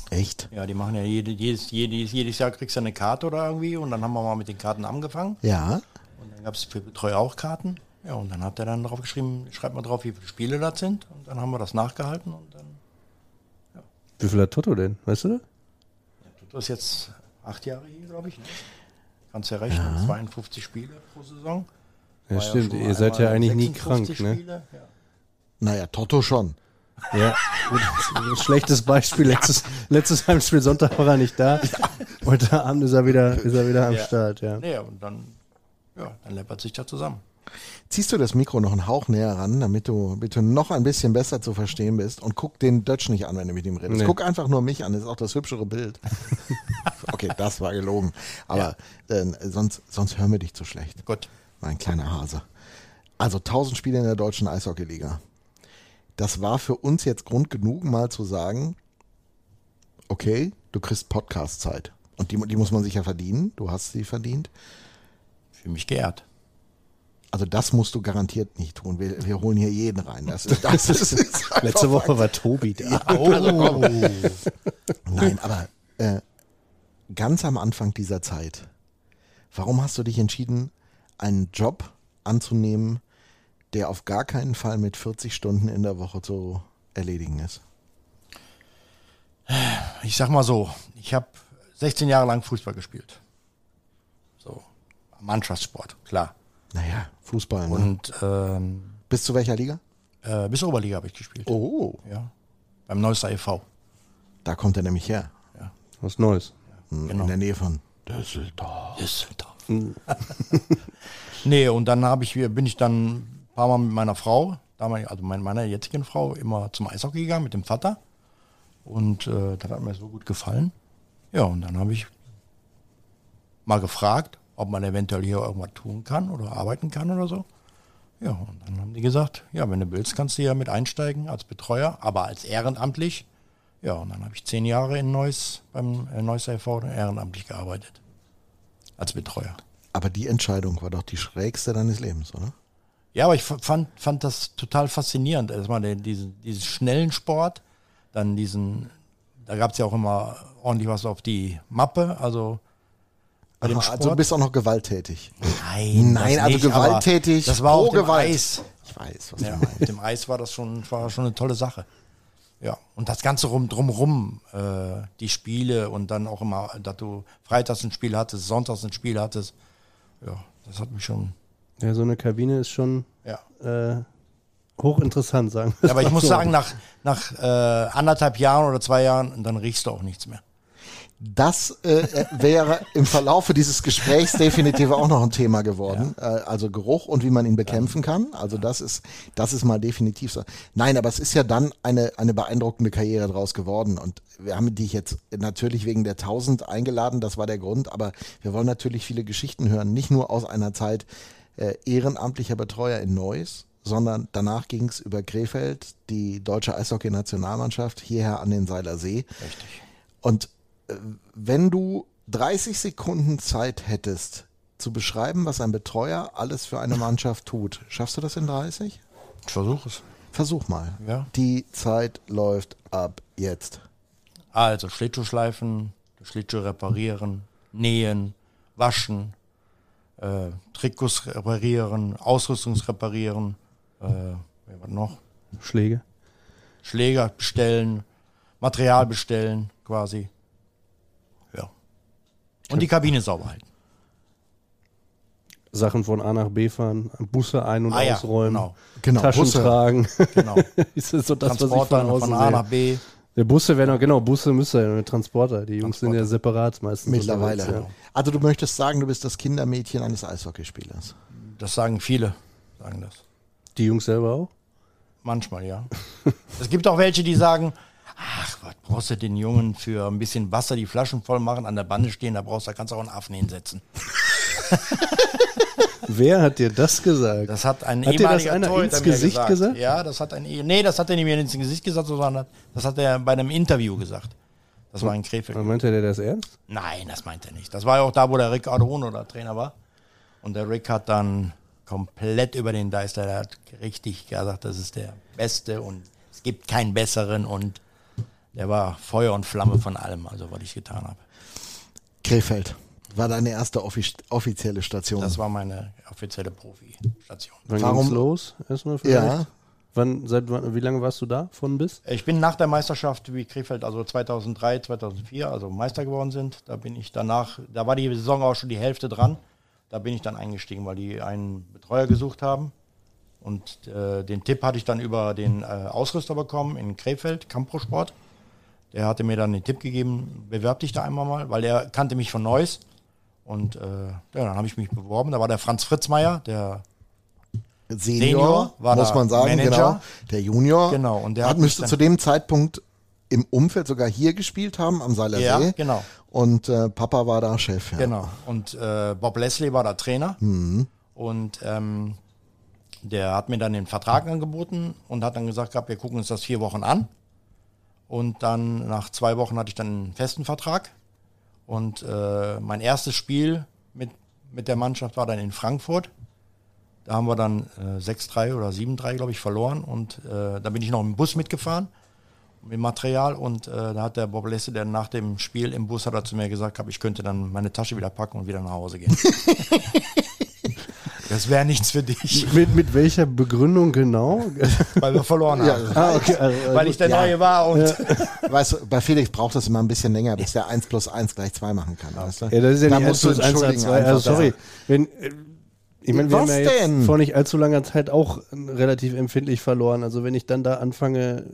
Echt? Ja, die machen ja jede, jedes, jedes, jedes Jahr kriegst du eine Karte oder irgendwie und dann haben wir mal mit den Karten angefangen. Ja. Dann gab es für Betreuer auch Karten. Ja, und dann hat er dann drauf geschrieben, schreibt mal drauf, wie viele Spiele das sind. Und dann haben wir das nachgehalten und dann Wie viel hat Toto denn? Weißt du? tut das jetzt acht Jahre hier, glaube ich. Ne? Kannst ja rechnen, 52 Spiele pro Saison. Ja, War stimmt. schon Ihr seid ja eigentlich nie 56 krank, ne? Spiele. Ja. Naja, Toto schon. Ja, ist schlechtes Beispiel. Letztes, letztes Heimspiel Sonntag war er nicht da. *laughs* Heute Abend ist er wieder, ist er wieder am Ja. Start, ja. Nee, und dann, ja, dann läppert sich da zusammen. Ziehst du das Mikro noch einen Hauch näher ran, damit du bitte noch ein bisschen besser zu verstehen bist und guck den Dutch nicht an, wenn du mit ihm redest. Nee. Guck einfach nur mich an, das ist auch das hübschere Bild. *laughs* okay, das war gelogen. Aber äh, sonst, sonst hören wir dich zu schlecht. Gut. Mein kleiner Hase. Also 1000 Spiele in der deutschen Eishockeyliga. Das war für uns jetzt Grund genug, mal zu sagen, okay, du kriegst Podcast-Zeit. Und die, die muss man sich ja verdienen. Du hast sie verdient. Fühle mich geehrt. Also das musst du garantiert nicht tun. Wir, wir holen hier jeden rein. Das *laughs* ist, das ist, ist Letzte Woche war Tobi da. Oh. *laughs* Nein, aber äh, ganz am Anfang dieser Zeit, warum hast du dich entschieden, einen Job anzunehmen, der auf gar keinen Fall mit 40 Stunden in der Woche zu erledigen ist? Ich sag mal so, ich habe 16 Jahre lang Fußball gespielt. Mannschaftssport, klar. Naja, Fußball. Ne? Und ähm, Bis zu welcher Liga? äh, bis Oberliga habe ich gespielt. Oh, Ja, beim Neusser e.V. Da kommt er nämlich her. Was Neues. Genau. In der Nähe von Düsseldorf. *laughs* nee, und dann habe ich, bin ich dann ein paar Mal mit meiner Frau, damals, also mein, meiner jetzigen Frau, immer zum Eishockey gegangen mit dem Vater. Und äh, das hat mir so gut gefallen. Ja, und dann habe ich mal gefragt, ob man eventuell hier irgendwas tun kann oder arbeiten kann oder so. Ja, und dann haben die gesagt, ja, wenn du willst, kannst du ja mit einsteigen als Betreuer, aber als ehrenamtlich. Ja, und dann habe ich zehn Jahre in Neuss beim äh, Neuss e.V. ehrenamtlich gearbeitet. Als Betreuer. Aber die Entscheidung war doch die schrägste deines Lebens, oder? Ja, aber ich fand, fand das total faszinierend. Erstmal den, diesen, diesen schnellen Sport, dann diesen, da gab es ja auch immer ordentlich was auf die Mappe, also also du bist auch noch gewalttätig. Nein, Nein, das also nicht, gewalttätig, Das war pro auch dem Gewalt. Eis. Ich weiß, was Ja, du meinst. mit dem Eis war das schon, war schon eine tolle Sache. Ja, und das Ganze rum, drumrum, äh, die Spiele und dann auch immer, dass du freitags ein Spiel hattest, sonntags ein Spiel hattest. Ja, das hat mich schon, Ja, so eine Kabine ist schon ja. äh, hochinteressant, sagen wir Ja, aber ich muss so. sagen, nach, nach äh, anderthalb Jahren oder zwei Jahren, dann riechst du auch nichts mehr. Das äh, wäre im Verlaufe dieses Gesprächs definitiv auch noch ein Thema geworden. Äh, also Geruch und wie man ihn bekämpfen kann. Also das ist, das ist mal definitiv so. Nein, aber es ist ja dann eine, eine beeindruckende Karriere draus geworden. Und wir haben dich jetzt natürlich wegen der 1000 eingeladen. Das war der Grund. Aber wir wollen natürlich viele Geschichten hören. Nicht nur aus einer Zeit äh, ehrenamtlicher Betreuer in Neuss, sondern danach ging es über Krefeld, die deutsche Eishockey-Nationalmannschaft, hierher an den Seiler See. Richtig. Und äh, wenn du 30 Sekunden Zeit hättest, zu beschreiben, was ein Betreuer alles für eine Mannschaft tut, schaffst du das in 30? Ich versuche es. Versuch mal. Ja. Die Zeit läuft ab jetzt. Also Schlittschuhschleifen, Schlittschuh reparieren, nähen, waschen, äh, Trikots reparieren, Ausrüstungsreparieren, äh, wer was noch? Schläge. Schläger bestellen, Material bestellen, quasi. Und die Kabine sauber halten. Sachen von A nach B fahren, Busse ein- und Ah ja, ausräumen, genau. Genau, Taschen Busse. tragen. Genau. *laughs* ist das so das, was ich Transporter von von A nach B. Der Busse wäre noch, genau, Busse müsste ja mit Transporter. Die Jungs sind ja Transporter. separat meistens. Mittlerweile. unterwegs, Ja. Also du möchtest sagen, du bist das Kindermädchen eines Eishockeyspielers. Das sagen viele, sagen das. Die Jungs selber auch? Manchmal, ja. *laughs* es gibt auch welche, die sagen, ach, was brauchst du den Jungen für ein bisschen Wasser, die Flaschen voll machen, an der Bande stehen, da brauchst du, da kannst du auch einen Affen hinsetzen. *laughs* Wer hat dir das gesagt? Das hat ein Hat dir das ehemaliger einer ins Gesicht gesagt. gesagt? Ja, das hat ein, nee, das hat er nicht mir ins Gesicht gesagt, sondern das hat er bei einem Interview gesagt. Das war in Krefeld. Meinte der das ernst? Nein, das meint er nicht. Das war ja auch da, wo der Rick Ardono der Trainer war. Und der Rick hat dann komplett über den Deister, der hat richtig gesagt, das ist der Beste und es gibt keinen besseren und der war Feuer und Flamme von allem, also was ich getan habe. Krefeld war deine erste offi offizielle Station. Das war meine offizielle Profi-Station. Wann Warum- ging's los? Erstmal vielleicht? ja, Wann, seit wann, wie lange warst du da? Von bis? Ich bin nach der Meisterschaft, wie Krefeld also 2003, 2004, also Meister geworden sind, da bin ich danach, da war die Saison auch schon die Hälfte dran, da bin ich dann eingestiegen, weil die einen Betreuer gesucht haben. Und äh, den Tipp hatte ich dann über den äh, Ausrüster bekommen in Krefeld, Campro Sport. Der hatte mir dann den Tipp gegeben, bewerb dich da einmal mal, weil er kannte mich von Neuss. Und äh, ja, dann habe ich mich beworben. Da war der Franz Fritzmeier, der Senior, Senior war muss da man sagen, Manager. genau. Der Junior Genau, und der hat, müsste zu dem Zeitpunkt im Umfeld sogar hier gespielt haben, am Seiler Ja, genau. Und äh, Papa war da Chef. Ja. Genau. Und äh, Bob Leslie war der Trainer. Und ähm, der hat mir dann den Vertrag angeboten und hat dann gesagt, gehabt, wir gucken uns das vier Wochen an. Und dann nach zwei Wochen hatte ich dann einen festen Vertrag. Und äh, mein erstes Spiel mit, mit der Mannschaft war dann in Frankfurt. Da haben wir dann äh, 6-3 oder 7-3, glaube ich, verloren. Und äh, da bin ich noch im Bus mitgefahren mit Material und äh, da hat der Bob Lesse, der nach dem Spiel im Bus hat er zu mir gesagt, hab, ich könnte dann meine Tasche wieder packen und wieder nach Hause gehen. *laughs* das wäre nichts für dich, Mit, mit welcher Begründung genau? *laughs* weil wir verloren haben. ah, okay. Also, Weil ich der Ja. Neue war und *laughs* Weißt du, bei Felix braucht es immer ein bisschen länger, bis der 1 plus 1 gleich 2 machen kann. Weißt du? ja, das ist ja Da nicht musst 1 du plus 1 entschuldigen 2. Also, sorry. Wenn, äh, ich meine, wir Was haben ja jetzt denn? vor nicht allzu langer Zeit auch relativ empfindlich verloren. Also wenn ich dann da anfange,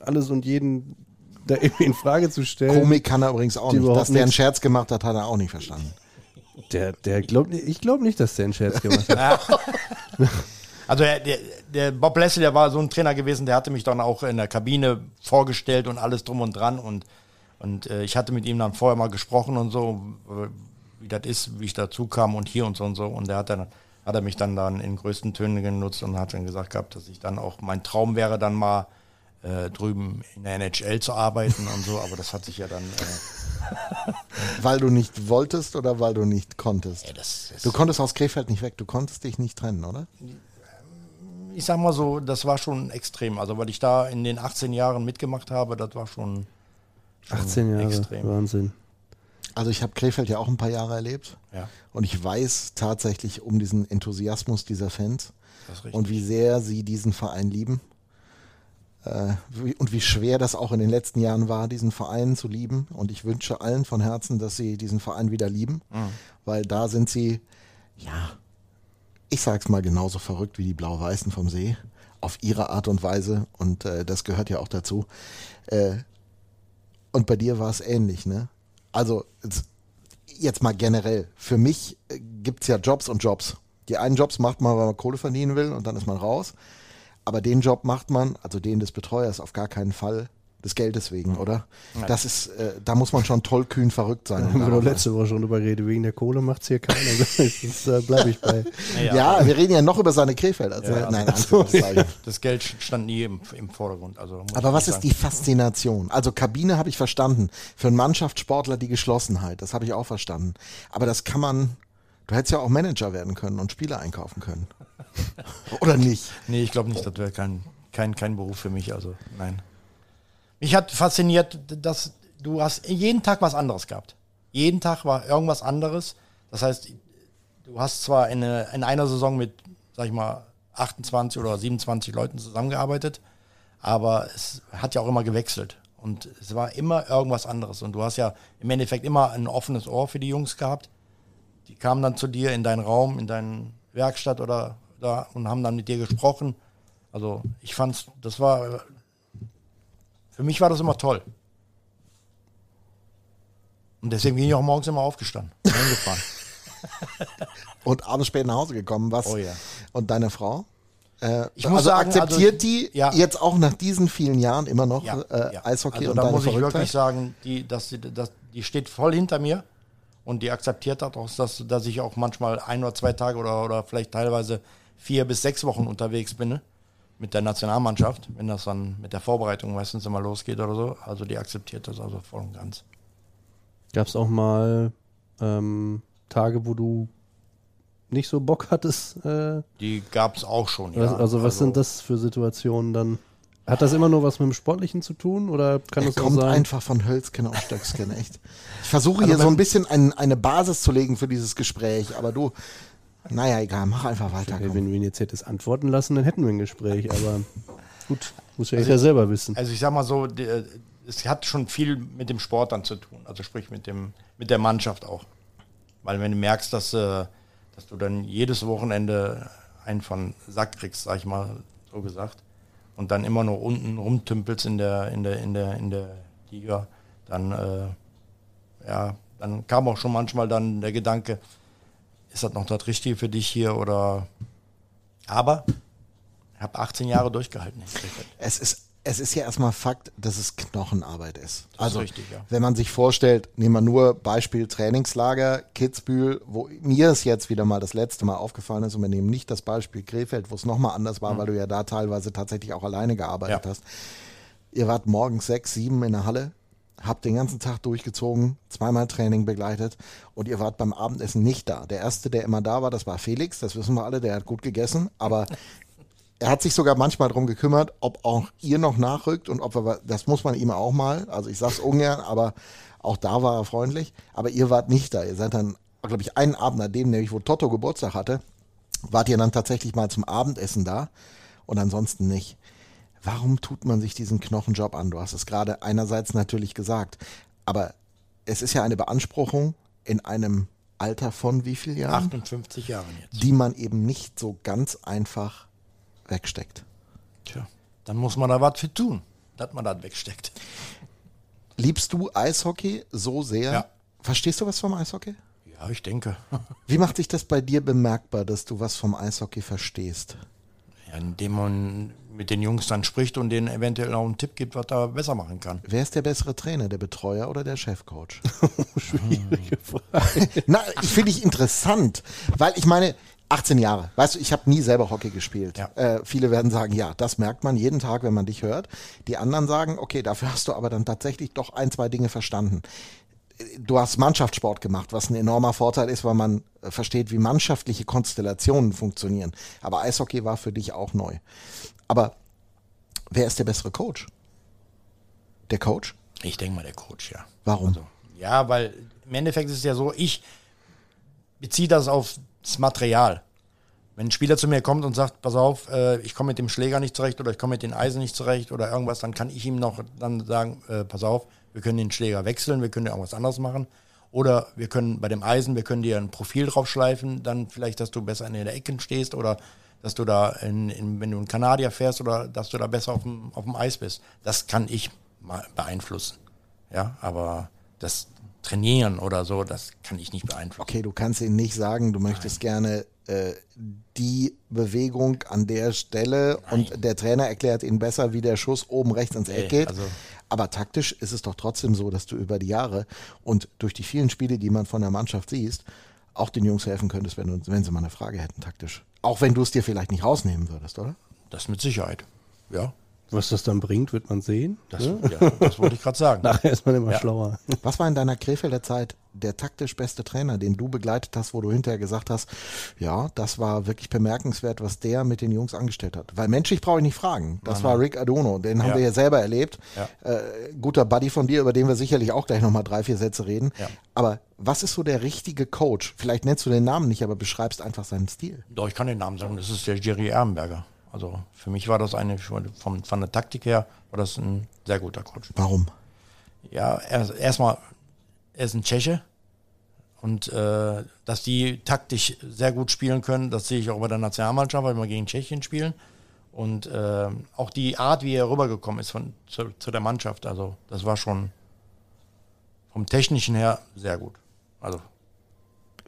alles und jeden da irgendwie in Frage zu stellen. Komik kann er übrigens auch nicht. Dass der einen Scherz gemacht hat, hat er auch nicht verstanden. Der, der glaubt, ich glaube nicht, dass der einen Scherz gemacht hat. *laughs* Also der, der, Bob Leslie, der war so ein Trainer gewesen, der hatte mich dann auch in der Kabine vorgestellt und alles drum und dran und, und äh, ich hatte mit ihm dann vorher mal gesprochen und so, äh, wie das ist, wie ich dazu kam und hier und so und so und der hat dann hat er mich dann dann in größten Tönen genutzt und hat dann gesagt gehabt, dass ich dann auch mein Traum wäre dann mal äh, drüben in der NHL zu arbeiten und so, aber das hat sich ja dann äh, *laughs* Weil du nicht wolltest oder weil du nicht konntest? ja, Du konntest aus Krefeld nicht weg, du konntest dich nicht trennen, oder? ich sag mal so, das war schon extrem. Also, weil ich da in den 18 Jahren mitgemacht habe, das war schon, schon 18 Jahre, extrem. Wahnsinn. Also ich habe Krefeld ja auch ein paar Jahre erlebt. Ja. Und ich weiß tatsächlich um diesen Enthusiasmus dieser Fans und wie sehr sie diesen Verein lieben. Äh, und wie schwer das auch in den letzten Jahren war, diesen Verein zu lieben. Und ich wünsche allen von Herzen, dass sie diesen Verein wieder lieben, weil da sind sie, ja, ich sag's mal genauso verrückt wie die Blau-Weißen vom See, auf ihre Art und Weise. Und äh, das gehört ja auch dazu. Äh, und bei dir war es ähnlich, ne? Also jetzt, jetzt mal generell. Für mich äh, gibt's ja Jobs und Jobs. Die einen Jobs macht man, weil man Kohle verdienen will und dann ist man raus. Aber den Job macht man, also den des Betreuers, auf gar keinen Fall des Geldes wegen, oder? Das ist, äh, da muss man schon tollkühn verrückt sein. Da haben wir doch letzte Woche schon drüber geredet. Wegen der Kohle macht es hier keiner. *laughs* Das äh, bleibe ich bei. ja, wir reden ja noch über seine Krefeld. Also, nein, *laughs* Anführungszeichen. Das Geld stand nie im, im Vordergrund. Also, Aber was sagen. ist die Faszination? Also Kabine habe ich verstanden. Für einen Mannschaftssportler die Geschlossenheit, das habe ich auch verstanden. Aber das kann man, du hättest ja auch Manager werden können und Spieler einkaufen können. Oder nicht? *laughs* Nee, ich glaube nicht, das wäre kein, kein, kein Beruf für mich. Also, nein. Mich hat fasziniert, dass du hast jeden Tag was anderes gehabt. Jeden Tag war irgendwas anderes. Das heißt, du hast zwar in, eine, in einer Saison mit, sag ich mal, 28 oder 27 Leuten zusammengearbeitet, aber es hat ja auch immer gewechselt. Und es war immer irgendwas anderes. Und du hast ja im Endeffekt immer ein offenes Ohr für die Jungs gehabt. Die kamen dann zu dir in deinen Raum, in deine Werkstatt oder da und haben dann mit dir gesprochen. Also ich fand's, das war, für mich war das immer toll. Und deswegen bin ich auch morgens immer aufgestanden, und *laughs* hingefahren. Und abends spät nach Hause gekommen, was? Oh ja. Und deine Frau? Äh, Ich muss also sagen, akzeptiert also- die ja. jetzt auch nach diesen vielen Jahren immer noch Ja, äh. Eishockey also und da muss ich wirklich sagen, die, dass sie, dass, die steht voll hinter mir und die akzeptiert hat auch, dass, dass ich auch manchmal ein oder zwei Tage oder, oder vielleicht teilweise vier bis sechs Wochen unterwegs bin ne, mit der Nationalmannschaft, wenn das dann mit der Vorbereitung meistens immer losgeht oder so. Also die akzeptiert das also voll und ganz. Gab es auch mal ähm, Tage, wo du nicht so Bock hattest? Äh, Die gab es auch schon. also, ja. also was sind das für Situationen dann? Hat das immer nur was mit dem Sportlichen zu tun oder kann Er das auch kommt sein? einfach von Hölzken auf Stöcksken, echt. Ich versuche Also hier so ein bisschen ein, eine Basis zu legen für dieses Gespräch, aber du, naja, egal, mach einfach weiter. Okay, wenn du ihn jetzt hättest antworten lassen, dann hätten wir ein Gespräch, aber *laughs* gut, muss ja jeder selber wissen. Also ich sag mal so, die, äh, es hat schon viel mit dem Sport dann zu tun, also sprich mit dem mit der Mannschaft auch, weil wenn du merkst, dass äh, dass du dann jedes Wochenende einen von Sack kriegst, sag ich mal so gesagt, und dann immer nur unten rumtümpelst in der in der in der in der Liga, dann äh, ja, dann kam auch schon manchmal dann der Gedanke, ist das noch das Richtige für dich hier oder aber ich habe 18 Jahre durchgehalten. Es ist, es ist ja erstmal Fakt, dass es Knochenarbeit ist. also, richtig, ja. wenn man sich vorstellt, nehmen wir nur Beispiel Trainingslager, Kitzbühel, wo mir es jetzt wieder mal das letzte Mal aufgefallen ist, und wir nehmen nicht das Beispiel Krefeld, wo es nochmal anders war, weil du ja da teilweise tatsächlich auch alleine gearbeitet Ja. hast. Ihr wart morgens sechs, sieben in der Halle, habt den ganzen Tag durchgezogen, zweimal Training begleitet und ihr wart beim Abendessen nicht da. Der erste, der immer da war, das war Felix, das wissen wir alle, der hat gut gegessen, aber *laughs* er hat sich sogar manchmal darum gekümmert, ob auch ihr noch nachrückt und ob wir, das muss man ihm auch mal, also ich sag's ungern, aber auch da war er freundlich, aber ihr wart nicht da. Ihr seid dann, glaube ich, einen Abend nachdem, nämlich wo Toto Geburtstag hatte, wart ihr dann tatsächlich mal zum Abendessen da und ansonsten nicht. Warum tut man sich diesen Knochenjob an? Du hast es gerade einerseits natürlich gesagt, aber es ist ja eine Beanspruchung in einem Alter von wie viel Jahren, 58 Jahren jetzt. die man eben nicht so ganz einfach wegsteckt. Tja, dann muss man da was für tun, dass man das wegsteckt. Liebst du Eishockey so sehr? Ja. Verstehst du was vom Eishockey? Ja, ich denke. *laughs* Wie macht sich das bei dir bemerkbar, dass du was vom Eishockey verstehst? Ja, indem man mit den Jungs dann spricht und denen eventuell auch einen Tipp gibt, was er besser machen kann. Wer ist der bessere Trainer, der Betreuer oder der Chefcoach? *laughs* Schwierige *laughs* Frage. Na, finde ich interessant, weil ich meine, 18 Jahre, weißt du, ich habe nie selber Hockey gespielt. Ja. Äh, viele werden sagen, ja, das merkt man jeden Tag, wenn man dich hört. Die anderen sagen, okay, dafür hast du aber dann tatsächlich doch ein, zwei Dinge verstanden. Du hast Mannschaftssport gemacht, was ein enormer Vorteil ist, weil man äh, versteht, wie mannschaftliche Konstellationen funktionieren. Aber Eishockey war für dich auch neu. Aber wer ist der bessere Coach? Der Coach? Ich denke mal, der Coach, ja. Warum? Ja, weil im Endeffekt ist es ja so, ich beziehe das auf das Material. Wenn ein Spieler zu mir kommt und sagt, pass auf, äh, ich komme mit dem Schläger nicht zurecht oder ich komme mit den Eisen nicht zurecht oder irgendwas, dann kann ich ihm noch dann sagen, äh, pass auf, wir können den Schläger wechseln, wir können ja irgendwas anderes machen. Oder wir können bei dem Eisen, wir können dir ein Profil drauf schleifen, dann vielleicht, dass du besser in der Ecke stehst oder dass du da, in, in, wenn du einen Kanadier fährst oder dass du da besser auf dem, auf dem Eis bist. Das kann ich beeinflussen. Ja, aber das Trainieren oder so, das kann ich nicht beeinflussen. Okay, du kannst ihnen nicht sagen, du möchtest gerne äh, die Bewegung an der Stelle und der Trainer erklärt ihnen besser, wie der Schuss oben rechts ins Eck Nee, geht. also- Aber taktisch ist es doch trotzdem so, dass du über die Jahre und durch die vielen Spiele, die man von der Mannschaft siehst, auch den Jungs helfen könntest, wenn, du, wenn sie mal eine Frage hätten, taktisch. Auch wenn du es dir vielleicht nicht rausnehmen würdest, oder? Das mit Sicherheit. Ja, Was das dann bringt, wird man sehen. das, ja, das wollte ich gerade sagen. *laughs* Nachher ist man immer Ja. schlauer. Was war in deiner Krefelder Zeit der taktisch beste Trainer, den du begleitet hast, wo du hinterher gesagt hast, ja, das war wirklich bemerkenswert, was der mit den Jungs angestellt hat? Weil menschlich brauche ich nicht fragen. Das war Rick Adono, den haben Ja. wir ja selber erlebt. Ja. Äh, guter Buddy von dir, über den wir sicherlich auch gleich nochmal drei, vier Sätze reden. Ja. Aber was ist so der richtige Coach? Vielleicht nennst du den Namen nicht, aber beschreibst einfach seinen Stil. Doch, ich kann den Namen sagen, das ist der Jerry Erlenberger. Also für mich war das eine, von, von der Taktik her, war das ein sehr guter Coach. Warum? Ja, er- erstmal, er ist ein Tscheche und äh, dass die taktisch sehr gut spielen können, das sehe ich auch bei der Nationalmannschaft, weil wir gegen Tschechien spielen. Und äh, auch die Art, wie er rübergekommen ist von, zu, zu der Mannschaft, also das war schon vom Technischen her sehr gut. Also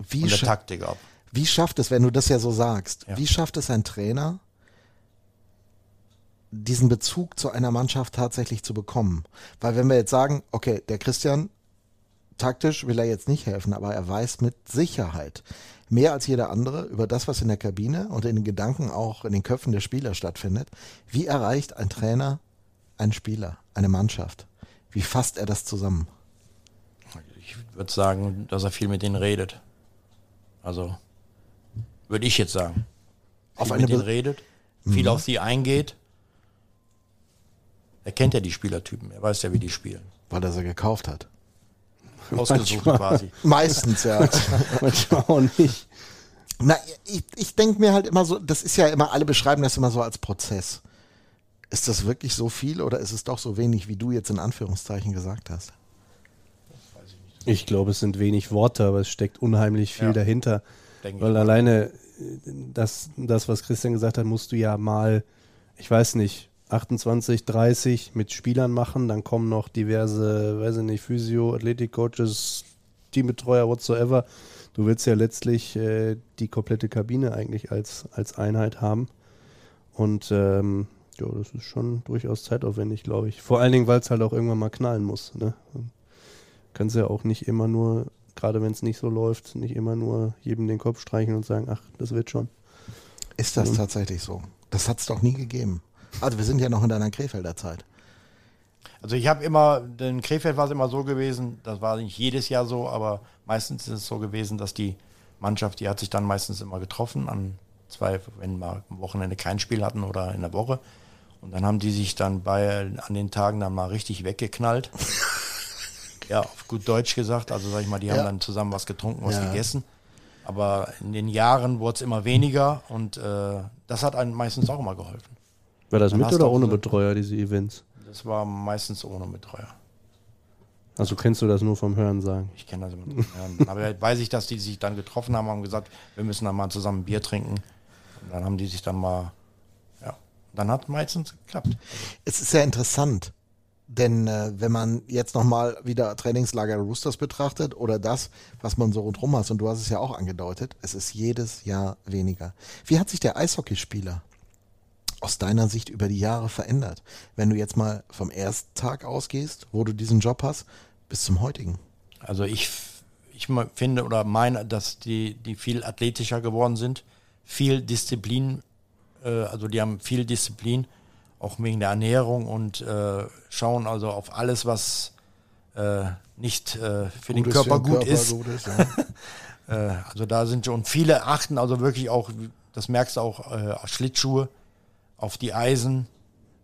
Wie, von der Taktik ab. wie schafft es, wenn du das ja so sagst, Ja. wie schafft es ein Trainer, diesen Bezug zu einer Mannschaft tatsächlich zu bekommen? Weil wenn wir jetzt sagen, okay, der Christian, taktisch will er jetzt nicht helfen, aber er weiß mit Sicherheit mehr als jeder andere über das, was in der Kabine und in den Gedanken auch in den Köpfen der Spieler stattfindet. Wie erreicht ein Trainer einen Spieler, eine Mannschaft? Wie fasst er das zusammen? Ich würde sagen, dass er viel mit denen redet. Also würde ich jetzt sagen. Auf Viel eine mit denen redet, viel auf sie eingeht. Er kennt ja die Spielertypen, er weiß ja, wie die spielen. Weil er sie gekauft hat. *laughs* Ausgesucht Manchmal. quasi. Meistens, ja. *laughs* Manchmal auch nicht. Na, ich, ich denke mir halt immer so, das ist ja immer, alle beschreiben das immer so als Prozess. Ist das wirklich so viel oder ist es doch so wenig, wie du jetzt in Anführungszeichen gesagt hast? Ich glaube, es sind wenig Worte, aber es steckt unheimlich viel Ja. dahinter. Weil alleine äh, das, das, was Christian gesagt hat, musst du ja mal, ich weiß nicht, 28, 30 mit Spielern machen, dann kommen noch diverse, weiß ich nicht, Physio, Athletikcoaches, Teambetreuer, whatsoever. Du willst ja letztlich äh, die komplette Kabine eigentlich als, als Einheit haben. Und ähm, ja, das ist schon durchaus zeitaufwendig, glaube ich. Vor allen Dingen, weil es halt auch irgendwann mal knallen muss. Ne? Kannst ja auch nicht immer nur, gerade wenn es nicht so läuft, nicht immer nur jedem den Kopf streichen und sagen, ach, das wird schon. Ist das tatsächlich so? Das hat es doch nie gegeben. Also wir sind ja noch in deiner Krefelder Zeit. Also ich habe immer, in Krefeld war es immer so gewesen, das war nicht jedes Jahr so, aber meistens ist es so gewesen, dass die Mannschaft, die hat sich dann meistens immer getroffen an zwei, wenn wir am Wochenende kein Spiel hatten oder in der Woche. Und dann haben die sich dann bei, an den Tagen dann mal richtig weggeknallt. *laughs* ja, auf gut Deutsch gesagt, also sag ich mal, die haben Ja. dann zusammen was getrunken, was Ja. gegessen. Aber in den Jahren wurde es immer weniger und äh, das hat einem meistens auch immer geholfen. War das Dann mit oder ohne so- Betreuer, diese Events? Das war meistens ohne Betreuer. Also kennst du das nur vom Hören sagen? Ich kenne das immer. Ja, dann *laughs* aber weiß ich, dass die sich dann getroffen haben und gesagt, wir müssen dann mal zusammen ein Bier trinken. Und dann haben die sich dann mal, ja, dann hat meistens geklappt. Es ist ja interessant. Denn äh, wenn man jetzt nochmal wieder Trainingslager Roosters betrachtet oder das, was man so rundherum hat, und du hast es ja auch angedeutet, es ist jedes Jahr weniger. Wie hat sich der Eishockeyspieler aus deiner Sicht über die Jahre verändert? Wenn du jetzt mal vom ersten Tag ausgehst, wo du diesen Job hast, bis zum heutigen. Also ich, ich finde oder meine, dass die, die viel athletischer geworden sind, viel Disziplin, äh, also die haben viel Disziplin auch wegen der Ernährung und äh, schauen also auf alles, was äh, nicht äh, für gut den Körper, gut, Körper ist. gut ist. ja. *laughs* Äh, also da sind schon viele achten also wirklich auch, das merkst du auch, äh, Schlittschuhe auf die Eisen.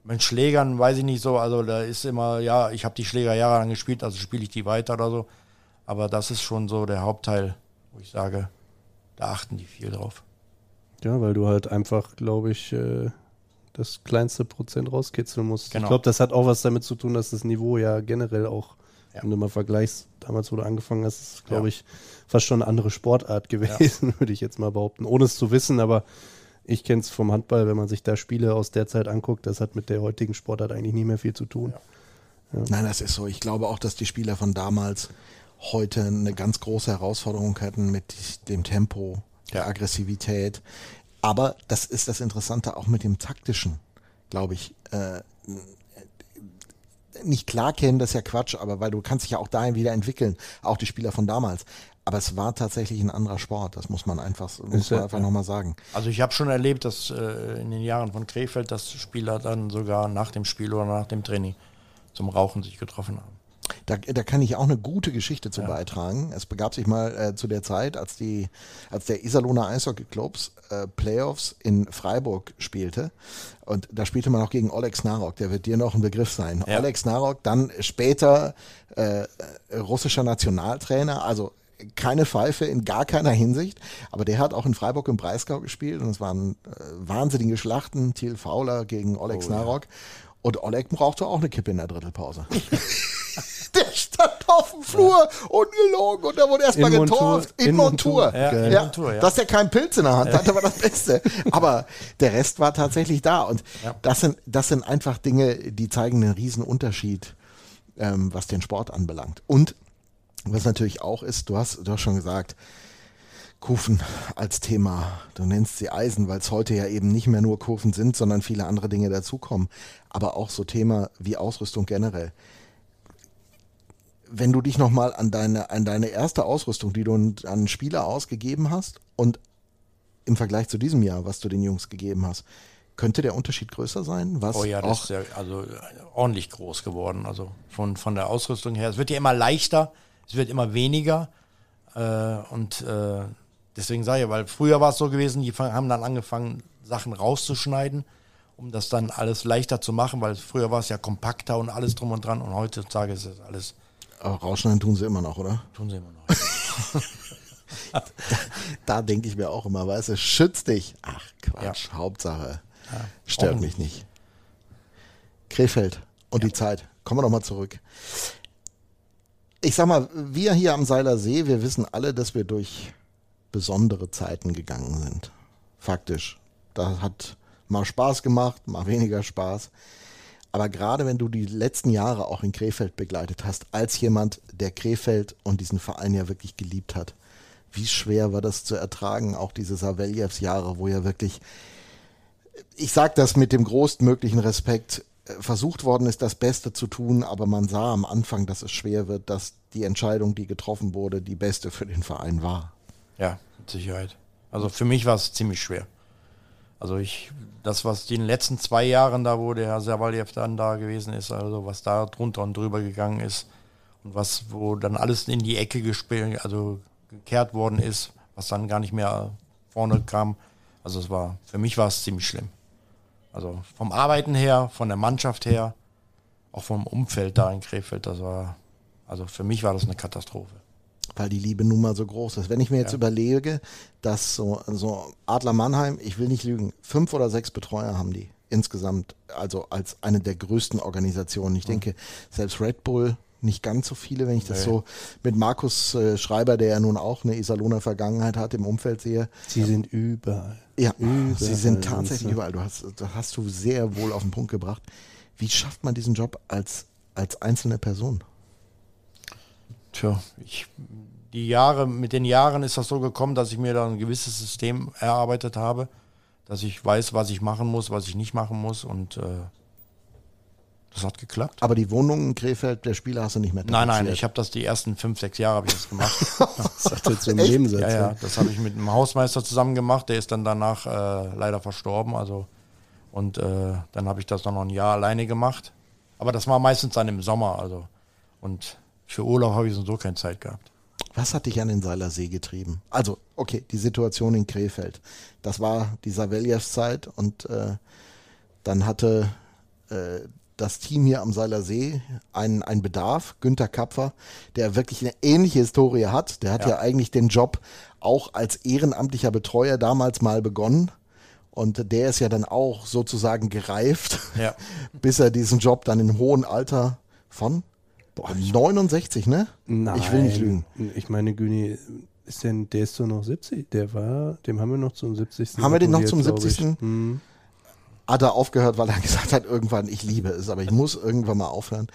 Mit Schlägern weiß ich nicht so, also da ist immer, ja, ich habe die Schläger jahrelang gespielt, also spiele ich die weiter oder so. Aber das ist schon so der Hauptteil, wo ich sage, da achten die viel drauf. Ja, weil du halt einfach, glaube ich, äh, das kleinste Prozent rauskitzeln musst. Genau. Ich glaube, das hat auch was damit zu tun, dass das Niveau ja generell auch, ja. wenn du mal vergleichst, damals, wo du angefangen hast, ist, glaube ja. ich, fast schon eine andere Sportart *laughs* gewesen, ja. würde ich jetzt mal behaupten, ohne es zu wissen, aber ich kenne es vom Handball, wenn man sich da Spiele aus der Zeit anguckt, das hat mit der heutigen Sportart eigentlich nie mehr viel zu tun. Nein, das ist so. Ich glaube auch, dass die Spieler von damals heute eine ganz große Herausforderung hätten mit dem Tempo, der Aggressivität. Aber das ist das Interessante auch mit dem taktischen, glaube ich. Äh, nicht klar kennen, das ist ja Quatsch, aber weil du kannst dich ja auch dahin wieder entwickeln, auch die Spieler von damals. Aber es war tatsächlich ein anderer Sport, das muss man einfach, muss man einfach nochmal sagen. Also ich habe schon erlebt, dass äh, in den Jahren von Krefeld, dass Spieler dann sogar nach dem Spiel oder nach dem Training zum Rauchen sich getroffen haben. Da, da kann ich auch eine gute Geschichte zu ja. beitragen. Es begab sich mal äh, zu der Zeit, als die, als der Iserlohner Eishockey Clubs äh, Playoffs in Freiburg spielte. Und da spielte man auch gegen Oleg Snarok, der wird dir noch ein Begriff sein. Ja. Oleg Snarok, dann später äh, russischer Nationaltrainer, also keine Pfeife in gar keiner Hinsicht, aber der hat auch in Freiburg im Breisgau gespielt und es waren äh, wahnsinnige Schlachten, Thiel Fauler gegen Oleg oh, Snarok. Ja. Und Oleg brauchte auch eine Kippe in der Drittelpause. *laughs* der stand auf dem Flur, ja. ungelogen, und da wurde erstmal getorft. In, in Montur. Montur. Ja, in ja. Montur ja. Dass er keinen Pilz in der Hand hatte, war das Beste. Aber der Rest war tatsächlich da. Und das, sind, das sind einfach Dinge, die zeigen einen riesen Unterschied, ähm, was den Sport anbelangt. Und was natürlich auch ist, du hast, du hast schon gesagt, Kufen als Thema. Du nennst sie Eisen, weil es heute ja eben nicht mehr nur Kufen sind, sondern viele andere Dinge dazukommen. Aber auch so Thema wie Ausrüstung generell wenn du dich nochmal an deine, an deine erste Ausrüstung, die du an Spieler ausgegeben hast und im Vergleich zu diesem Jahr, was du den Jungs gegeben hast, könnte der Unterschied größer sein? Was oh ja, das ist ja also ordentlich groß geworden. Also von, von der Ausrüstung her. Es wird ja immer leichter, es wird immer weniger. Äh, und äh, deswegen sage ich, weil früher war es so gewesen, die haben dann angefangen, Sachen rauszuschneiden, um das dann alles leichter zu machen, weil früher war es ja kompakter und alles drum und dran und heutzutage ist es alles aber rausschneiden tun sie immer noch, oder? Tun sie immer noch. *laughs* da, da denke ich mir auch immer, weißt du, schütz dich. Ach Quatsch, ja. Hauptsache. Ja, stört mich nicht. Krefeld und ja. die Zeit. Kommen wir nochmal zurück. Ich sag mal, wir hier am Seiler See, wir wissen alle, dass wir durch besondere Zeiten gegangen sind. Faktisch. Da hat mal Spaß gemacht, mal weniger Spaß. Aber gerade wenn du die letzten Jahre auch in Krefeld begleitet hast, als jemand, der Krefeld und diesen Verein ja wirklich geliebt hat, wie schwer war das zu ertragen, auch diese Saveljevs Jahre, wo ja wirklich, ich sage das mit dem größtmöglichen Respekt, versucht worden ist, das Beste zu tun, aber man sah am Anfang, dass es schwer wird, dass die Entscheidung, die getroffen wurde, die beste für den Verein war. Ja, mit Sicherheit. Also für mich war es ziemlich schwer. Also ich, das, was in den letzten zwei Jahren da, wo der Herr Servaljev dann da gewesen ist, also was da drunter und drüber gegangen ist und was, wo dann alles in die Ecke gespielt, also gekehrt worden ist, was dann gar nicht mehr vorne kam. Also es war, für mich war es ziemlich schlimm. Also vom Arbeiten her, von der Mannschaft her, auch vom Umfeld da in Krefeld, das war, also für mich war das eine Katastrophe weil die Liebe nun mal so groß ist. Wenn ich mir jetzt ja. überlege, dass so, so Adler Mannheim, ich will nicht lügen, fünf oder sechs Betreuer haben die insgesamt, also als eine der größten Organisationen. Ich mhm. denke, selbst Red Bull nicht ganz so viele, wenn ich das nee. so mit Markus äh, Schreiber, der ja nun auch eine Iserlohner Vergangenheit hat, im Umfeld sehe. Sie sind überall. Ja, überall sie sind tatsächlich überall. Du hast, das hast du sehr wohl auf den Punkt gebracht. Wie schafft man diesen Job als als einzelne Person? Tja, ich, die Jahre, mit den Jahren ist das so gekommen, dass ich mir da ein gewisses System erarbeitet habe, dass ich weiß, was ich machen muss, was ich nicht machen muss und äh, das hat geklappt. Aber die Wohnung in Krefeld, der Spieler hast du nicht mehr Nein, nein, ich habe das die ersten fünf, sechs Jahre habe ich das gemacht. *laughs* Das hat jetzt so Echt? Nebensatz. ja, ja, das habe ich mit einem Hausmeister zusammen gemacht, der ist dann danach äh, leider verstorben, also und äh, dann habe ich das dann noch ein Jahr alleine gemacht. Aber das war meistens dann im Sommer, also und für Urlaub habe ich so keine Zeit gehabt. Was hat dich an den Seiler See getrieben? Also, okay, die Situation in Krefeld. Das war die Saveljev-Zeit und äh, dann hatte äh, das Team hier am Seiler See einen, einen Bedarf. Günter Kapfer, der wirklich eine ähnliche Historie hat. Der hat ja. Ja. eigentlich den Job auch als ehrenamtlicher Betreuer damals mal begonnen. Und der ist ja dann auch sozusagen gereift, Ja. *laughs* bis er diesen Job dann im hohen Alter von 69, ne? Nein. Ich will nicht lügen. Ich meine, Güni, ist denn, der ist so noch 70. Der war, dem haben wir noch zum 70. Haben wir den noch zum gratuliert, glaub ich. 70.? Hm. Hat er aufgehört, weil er *laughs* gesagt hat, irgendwann, ich liebe es, aber ich muss irgendwann mal aufhören.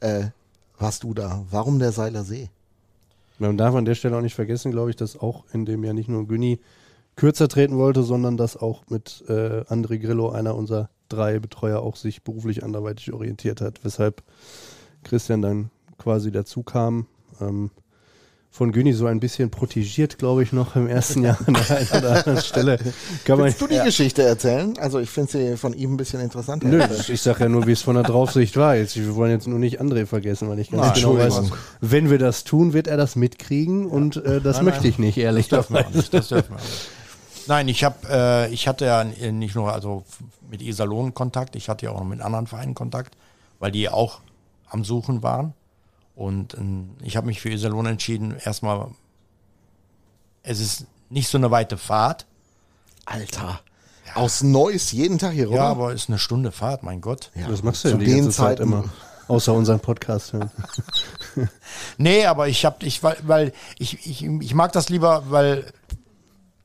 Äh, warst du da? Warum der Seiler See? Man darf an der Stelle auch nicht vergessen, glaube ich, dass auch in dem ja nicht nur Güni kürzer treten wollte, sondern dass auch mit äh, André Grillo, einer unserer drei Betreuer, auch sich beruflich anderweitig orientiert hat, weshalb Christian dann quasi dazu kam. Ähm, von Güni so ein bisschen protegiert, glaube ich, noch im ersten Jahr an der einen oder anderen Stelle. Kann man, Willst du die Geschichte erzählen? Also ich finde sie von ihm ein bisschen interessanter. Nö, ich sage ja nur, wie es von der Draufsicht war. Jetzt, wir wollen jetzt nur nicht André vergessen, weil ich ganz Nein, genau weiß, wenn wir das tun, wird er das mitkriegen und äh, das Nein, möchte nein. ich nicht, ehrlich Das dürfen wir *laughs* nicht. Das dürfen wir auch nicht. Nein, ich habe, äh, ich hatte ja nicht nur also mit Iserlohn Kontakt, ich hatte ja auch noch mit anderen Vereinen Kontakt, weil die auch am Suchen waren. Und ähm, ich habe mich für Iserlohn entschieden. Erstmal, es ist nicht so eine weite Fahrt. Alter. Aus Neuss jeden Tag hier rüber? Ja, aber ist eine Stunde Fahrt, mein Gott. Ja, Was machst du zu denn die den ganze Zeit Zeiten immer? Außer unseren Podcast hören. *laughs* Nee, aber ich habe, ich, weil, weil ich, ich, ich mag das lieber, weil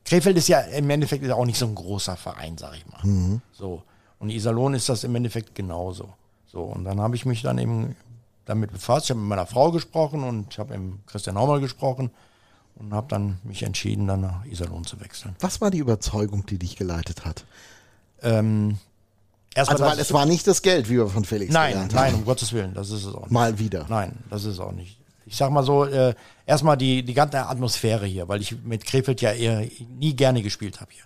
Krefeld ist ja im Endeffekt ist ja auch nicht so ein großer Verein, sag ich mal. So. Und Iserlohn ist das im Endeffekt genauso. So. Und dann habe ich mich dann eben damit befasst. Ich habe mit meiner Frau gesprochen und ich habe mit Christian Haumer gesprochen und habe dann mich entschieden, dann nach Iserlohn zu wechseln. Was war die Überzeugung, die dich geleitet hat? Ähm, Also weil es war nicht das Geld, wie wir von Felix Nein, gelernt nein, haben. um Gottes Willen, das ist es auch nicht. Mal wieder. Nein, das ist auch nicht. Ich sag mal so, äh, erstmal die, die ganze Atmosphäre hier, weil ich mit Krefeld ja eher nie gerne gespielt habe hier.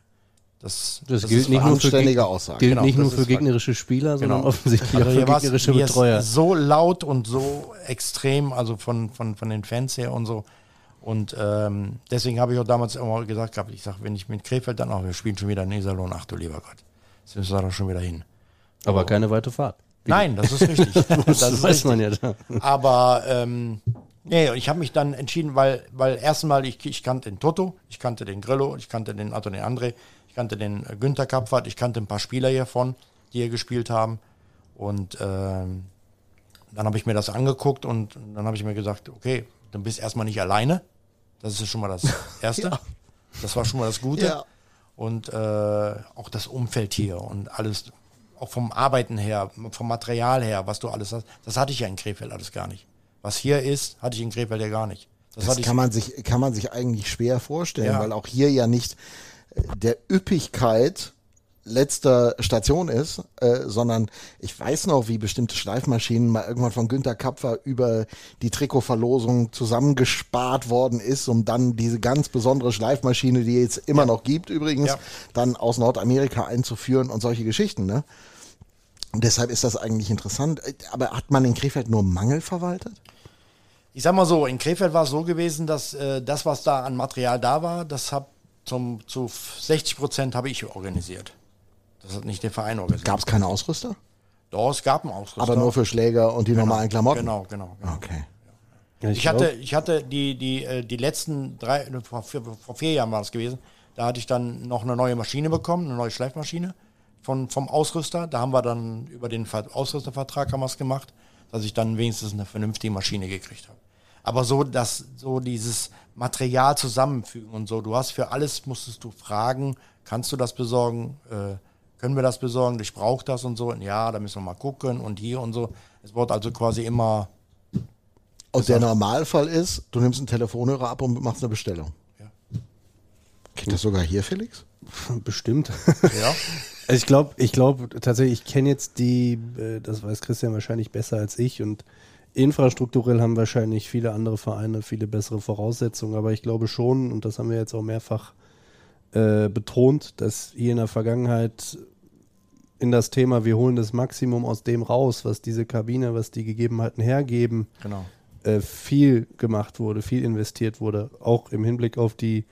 Das, Das, gilt ist nicht nur für, anständige Geg- Aussage. gilt Genau, nicht nur das für gegnerische Spieler, sondern Genau. offensichtlich Also auch hier für gegnerische Betreuer. so laut und so extrem, also von, von, von den Fans her und so. Und ähm, deswegen habe ich auch damals immer gesagt gehabt, ich sage, wenn ich mit Krefeld dann auch, wir spielen schon wieder in Iserlohn, ach du lieber Gott, jetzt müssen wir da schon wieder hin. Aber keine weite Fahrt. Nein, das ist richtig. Das, *laughs* das ist weiß richtig. man ja da. Aber ähm, nee, ich habe mich dann entschieden, weil, weil erstmal ich, ich kannte den Toto, ich kannte den Grillo, ich kannte den, also den André, ich kannte den äh, Günther Kapfert, ich kannte ein paar Spieler hiervon, die hier gespielt haben. Und ähm, dann habe ich mir das angeguckt und dann habe ich mir gesagt, okay, du bist erstmal nicht alleine. Das ist schon mal das *laughs* Erste. Ja. Das war schon mal das Gute. Ja. Und äh, auch das Umfeld hier und alles, auch vom Arbeiten her, vom Material her, was du alles hast, das hatte ich ja in Krefeld alles gar nicht. Was hier ist, hatte ich in Krefeld ja gar nicht. Das, Das kann man sich, kann man sich eigentlich schwer vorstellen, Ja. weil auch hier ja nicht der Üppigkeit letzter Station ist, äh, sondern ich weiß noch, wie bestimmte Schleifmaschinen mal irgendwann von Günter Kapfer über die Trikotverlosung zusammengespart worden ist, um dann diese ganz besondere Schleifmaschine, die es immer noch gibt übrigens, Ja. dann aus Nordamerika einzuführen und solche Geschichten, ne? Und deshalb ist das eigentlich interessant. Äh, Aber hat man in Krefeld nur Mangel verwaltet? ich sag mal so, in Krefeld war es so gewesen, dass äh, das, was da an Material da war, das hab zum, zu 60 Prozent habe ich organisiert. Das hat nicht der Verein organisiert. Gab es keine Ausrüster? Doch, es gab einen Ausrüster. Aber nur für Schläger und die normalen Klamotten? Genau, genau. genau. Okay. Ja, Ich glaub- hatte, ich hatte die, die, äh, die letzten drei, ne, vor, vier- vor vier Jahren war das gewesen, da hatte ich dann noch eine neue Maschine bekommen, eine neue Schleifmaschine von, vom Ausrüster. Da haben wir dann über den Ver- Ausrüstervertrag haben wir es gemacht, dass ich dann wenigstens eine vernünftige Maschine gekriegt habe. Aber so, dass so dieses Material zusammenfügen und so, du hast für alles, musstest du fragen, kannst du das besorgen, äh, können wir das besorgen? Ich brauche das und so. Und ja, da müssen wir mal gucken und hier und so. Es wird also quasi immer. Und der Normalfall ist, du nimmst einen Telefonhörer ab und machst eine Bestellung. Ja. Geht das sogar hier, Felix? *laughs* Bestimmt. Ja. *laughs* Also ich glaube, ich glaube tatsächlich, ich kenne jetzt die, äh, das weiß Christian wahrscheinlich besser als ich und infrastrukturell haben wahrscheinlich viele andere Vereine viele bessere Voraussetzungen, aber ich glaube schon, und das haben wir jetzt auch mehrfach äh, betont, dass hier in der Vergangenheit in das Thema, wir holen das Maximum aus dem raus, was diese Kabine, was die Gegebenheiten hergeben, Genau. äh, viel gemacht wurde, viel investiert wurde, auch im Hinblick auf die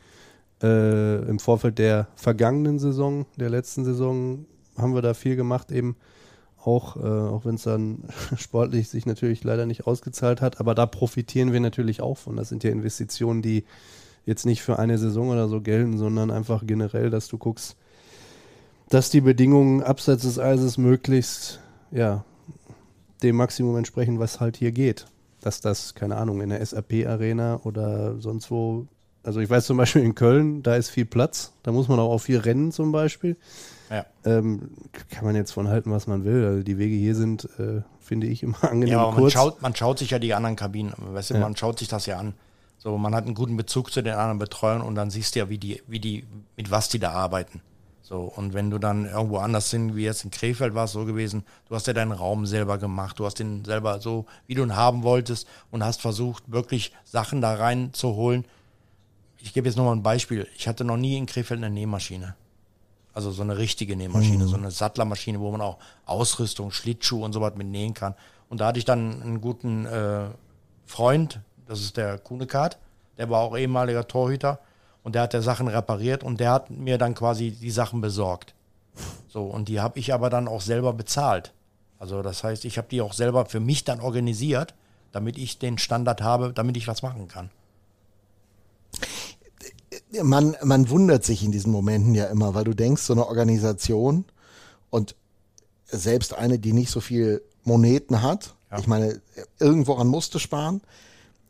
äh, im Vorfeld der vergangenen Saison, der letzten Saison, haben wir da viel gemacht, eben auch, äh, auch wenn es dann *laughs* sportlich sich natürlich leider nicht ausgezahlt hat, aber da profitieren wir natürlich auch von. Das sind ja Investitionen, die jetzt nicht für eine Saison oder so gelten, sondern einfach generell, dass du guckst, dass die Bedingungen abseits des Eises möglichst, ja, dem Maximum entsprechen, was halt hier geht. Dass das, keine Ahnung, in der SAP-Arena oder sonst wo, also ich weiß zum Beispiel in Köln, da ist viel Platz, da muss man auch auf viel rennen zum Beispiel. Ja. Ähm, kann man jetzt von halten, was man will. Also die Wege hier sind, äh, finde ich, immer angenehm Ja, aber man kurz. schaut, man schaut sich ja die anderen Kabinen, weißt du, Ja. man schaut sich das ja an. So, man hat einen guten Bezug zu den anderen Betreuern und dann siehst du ja, wie die, wie die, mit was die da arbeiten. So, und wenn du dann irgendwo anders sind, wie jetzt in Krefeld war es so gewesen, du hast ja deinen Raum selber gemacht, du hast den selber so, wie du ihn haben wolltest und hast versucht, wirklich Sachen da reinzuholen. Ich gebe jetzt nochmal ein Beispiel. Ich hatte noch nie in Krefeld eine Nähmaschine. Also so eine richtige Nähmaschine, so eine Sattlermaschine, wo man auch Ausrüstung, Schlittschuh und so was mit nähen kann. Und da hatte ich dann einen guten äh, Freund, das ist der Kuhnekart, der war auch ehemaliger Torhüter und der hat der Sachen repariert und der hat mir dann quasi die Sachen besorgt. So, und die habe ich aber dann auch selber bezahlt. Also das heißt, ich habe die auch selber für mich dann organisiert, damit ich den Standard habe, damit ich was machen kann. Man, man wundert sich in diesen Momenten ja immer, weil du denkst, so eine Organisation und selbst eine, die nicht so viel Moneten hat, ich meine, irgendworan musste sparen,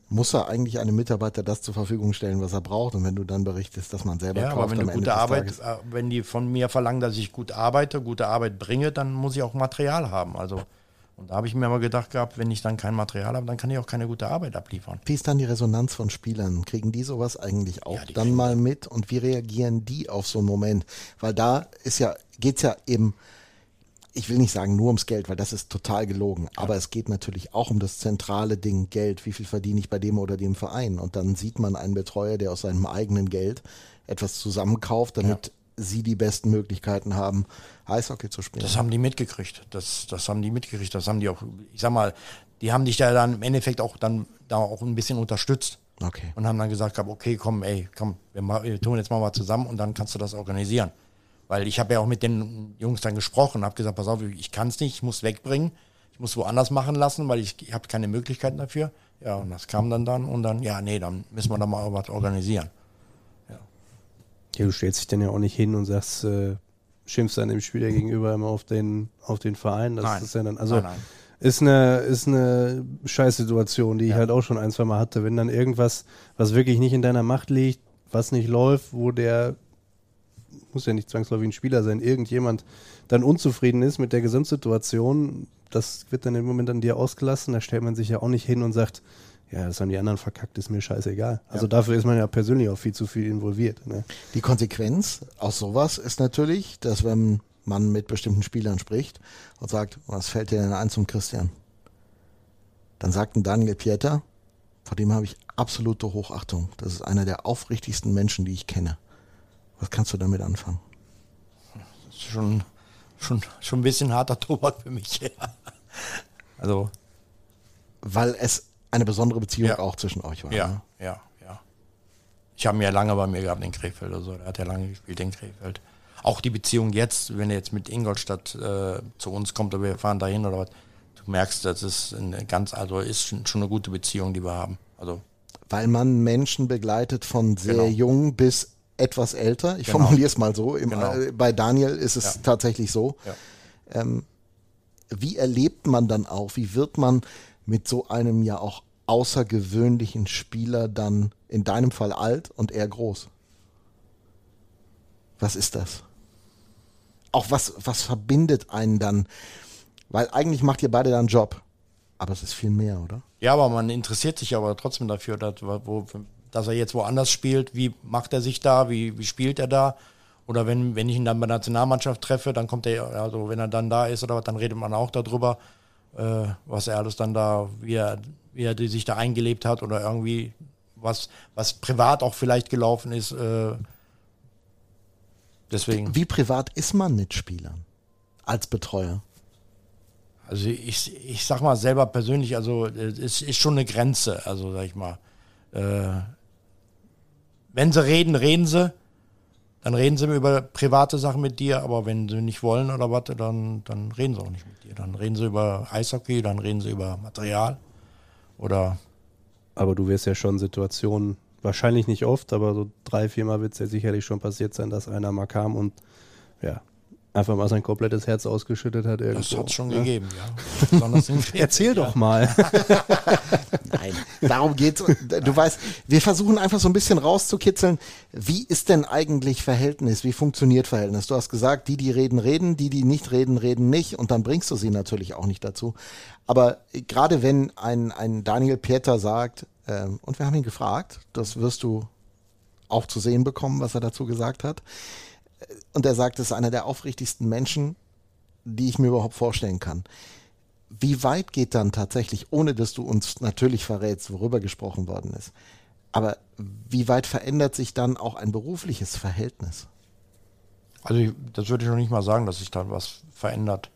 muss er eigentlich einem Mitarbeiter das zur Verfügung stellen, was er braucht. Und wenn du dann berichtest, dass man selber Ja, kauft, aber wenn Ende gute Arbeit, Tages- äh, wenn die von mir verlangen, dass ich gut arbeite, gute Arbeit bringe, dann muss ich auch Material haben. Also, und da habe ich mir immer gedacht gehabt, wenn ich dann kein Material habe, dann kann ich auch keine gute Arbeit abliefern. Wie ist dann die Resonanz von Spielern? Kriegen die sowas eigentlich auch Ja, dann kriegen mal mit? Und wie reagieren die auf so einen Moment? Weil da ist ja, geht's ja eben, ich will nicht sagen nur ums Geld, weil das ist total gelogen. Aber es geht natürlich auch um das zentrale Ding Geld. Wie viel verdiene ich bei dem oder dem Verein? Und dann sieht man einen Betreuer, der aus seinem eigenen Geld etwas zusammenkauft, damit sie die besten Möglichkeiten haben, Eishockey zu spielen. Das haben die mitgekriegt. Das, das haben die mitgekriegt. Das haben die auch, ich sag mal, die haben dich da dann im Endeffekt auch dann da auch ein bisschen unterstützt. Okay. Und haben dann gesagt, okay, komm, ey, komm, wir tun jetzt mal was zusammen und dann kannst du das organisieren. Weil ich habe ja auch mit den Jungs dann gesprochen, habe gesagt, pass auf, ich kann es nicht, ich muss wegbringen, ich muss woanders machen lassen, weil ich, ich habe keine Möglichkeiten dafür. Ja, und das kam dann dann und dann, ja, nee, dann müssen wir da mal was organisieren. Ja, du stellst dich dann ja auch nicht hin und sagst, äh, schimpfst dann dem Spieler gegenüber immer auf den, auf den Verein. Das Nein. ist ja dann, also Nein, nein. ist eine, ist eine Scheißsituation, die ich halt auch schon ein, zwei Mal hatte. Wenn dann irgendwas, was wirklich nicht in deiner Macht liegt, was nicht läuft, wo der, muss ja nicht zwangsläufig ein Spieler sein, irgendjemand dann unzufrieden ist mit der Gesamtsituation, das wird dann im Moment an dir ausgelassen. Da stellt man sich ja auch nicht hin und sagt, ja, das haben die anderen verkackt, ist mir scheißegal. Also dafür ist man ja persönlich auch viel zu viel involviert. Ne? Die Konsequenz aus sowas ist natürlich, dass wenn man mit bestimmten Spielern spricht und sagt, was fällt dir denn ein zum Christian? Dann sagt ein Daniel Pieter, vor dem habe ich absolute Hochachtung. Das ist einer der aufrichtigsten Menschen, die ich kenne. Was kannst du damit anfangen? Das ist schon, schon, schon ein bisschen harter Tobak für mich. Ja. *laughs* Also, Weil es eine besondere Beziehung Ja. auch zwischen euch war. ja, Ne? ja, ja. Ich habe ihn ja lange bei mir gehabt in Krefeld oder so. Der hat ja lange gespielt in Krefeld. Auch die Beziehung jetzt, wenn er jetzt mit Ingolstadt äh, zu uns kommt oder wir fahren dahin oder was, du merkst, das ist eine ganz, also ist schon, schon eine gute Beziehung, die wir haben. Also, Weil man Menschen begleitet von sehr Genau. jung bis etwas älter. Ich Genau. formuliere es mal so. Im, Genau. äh, bei Daniel ist es Ja. tatsächlich so. ja. wie erlebt man dann auch, wie wird man mit so einem ja auch außergewöhnlichen Spieler dann in deinem Fall alt und er groß? Was ist das? Auch was, was verbindet einen dann? Weil eigentlich macht ihr beide dann Job. Aber es ist viel mehr, oder? Ja, aber man interessiert sich aber trotzdem dafür, dass, wo, dass er jetzt woanders spielt. Wie macht er sich da? Wie, wie spielt er da? Oder wenn, wenn ich ihn dann bei der Nationalmannschaft treffe, dann kommt er, also wenn er dann da ist oder was, dann redet man auch darüber, was er alles dann da, wie er, wie er sich da eingelebt hat oder irgendwie was, was privat auch vielleicht gelaufen ist. Äh, deswegen. Wie privat ist man mit Spielern als Betreuer? Also ich, ich sag mal selber persönlich, also es ist schon eine Grenze, also sag ich mal. Äh, wenn sie reden, reden sie. Dann reden sie über private Sachen mit dir, aber wenn sie nicht wollen oder was, dann, dann reden sie auch nicht mit dir. Dann reden sie über Eishockey, dann reden sie über Material oder. Aber du wirst ja schon Situationen, wahrscheinlich nicht oft, aber so drei, viermal wird es ja sicherlich schon passiert sein, dass einer mal kam und ja, einfach mal sein komplettes Herz ausgeschüttet hat. Irgendwo. Das hat es schon ja? gegeben, ja. *laughs* Erzähl doch mal. *laughs* Nein, darum geht's. Du weißt, wir versuchen einfach so ein bisschen rauszukitzeln, wie ist denn eigentlich Verhältnis, wie funktioniert Verhältnis? Du hast gesagt, die, die reden, reden, die, die nicht reden, reden nicht und dann bringst du sie natürlich auch nicht dazu. Aber gerade wenn ein, ein Daniel Pieter sagt, ähm, und wir haben ihn gefragt, das wirst du auch zu sehen bekommen, was er dazu gesagt hat, und er sagt, es ist einer der aufrichtigsten Menschen, die ich mir überhaupt vorstellen kann. Wie weit geht dann tatsächlich, ohne dass du uns natürlich verrätst, worüber gesprochen worden ist, aber wie weit verändert sich dann auch ein berufliches Verhältnis? Also ich, das würde ich noch nicht mal sagen, dass sich da was verändert.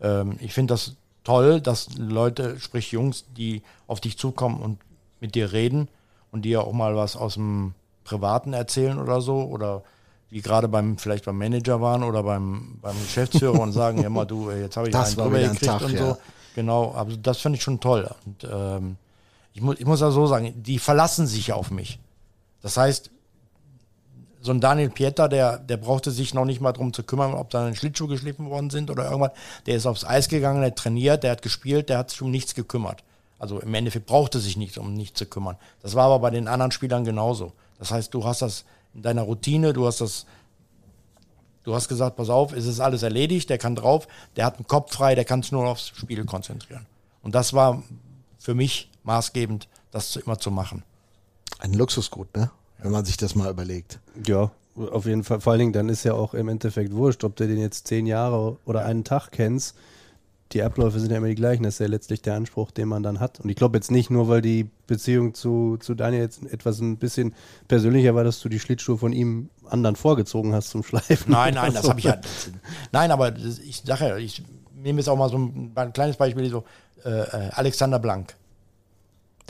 Ähm, ich finde das toll, dass Leute, sprich Jungs, die auf dich zukommen und mit dir reden und dir auch mal was aus dem Privaten erzählen oder so oder die gerade beim vielleicht beim Manager waren oder beim, beim Geschäftsführer und sagen, ja mal du, jetzt habe ich das einen drüber gekriegt Tag, und ja. so. Genau, aber das finde ich schon toll. Und ähm, ich, mu ich muss ja so sagen, die verlassen sich auf mich. Das heißt, so ein Daniel Pieter, der, der brauchte sich noch nicht mal darum zu kümmern, ob da ein Schlittschuh geschliffen worden sind oder irgendwas. Der ist aufs Eis gegangen, der hat trainiert, der hat gespielt, der hat sich um nichts gekümmert. Also im Endeffekt brauchte sich nichts, um nichts zu kümmern. Das war aber bei den anderen Spielern genauso. Das heißt, du hast das in deiner Routine, du hast das, du hast gesagt, pass auf, es ist alles erledigt, der kann drauf, der hat einen Kopf frei, der kann sich nur aufs Spiel konzentrieren. Und das war für mich maßgebend, das immer zu machen. Ein Luxusgut, ne? Wenn man sich das mal überlegt. Ja, auf jeden Fall. Vor allen Dingen, dann ist ja auch im Endeffekt wurscht, ob du den jetzt zehn Jahre oder einen Tag kennst die Abläufe sind ja immer die gleichen. Das ist ja letztlich der Anspruch, den man dann hat. Und ich glaube jetzt nicht nur, weil die Beziehung zu, zu Daniel jetzt etwas ein bisschen persönlicher war, dass du die Schlittschuhe von ihm anderen vorgezogen hast zum Schleifen. Nein, nein, das habe ich ja. Nein, aber ich sage ja, ich nehme jetzt auch mal so ein, ein kleines Beispiel, so äh, äh Alexander Blank.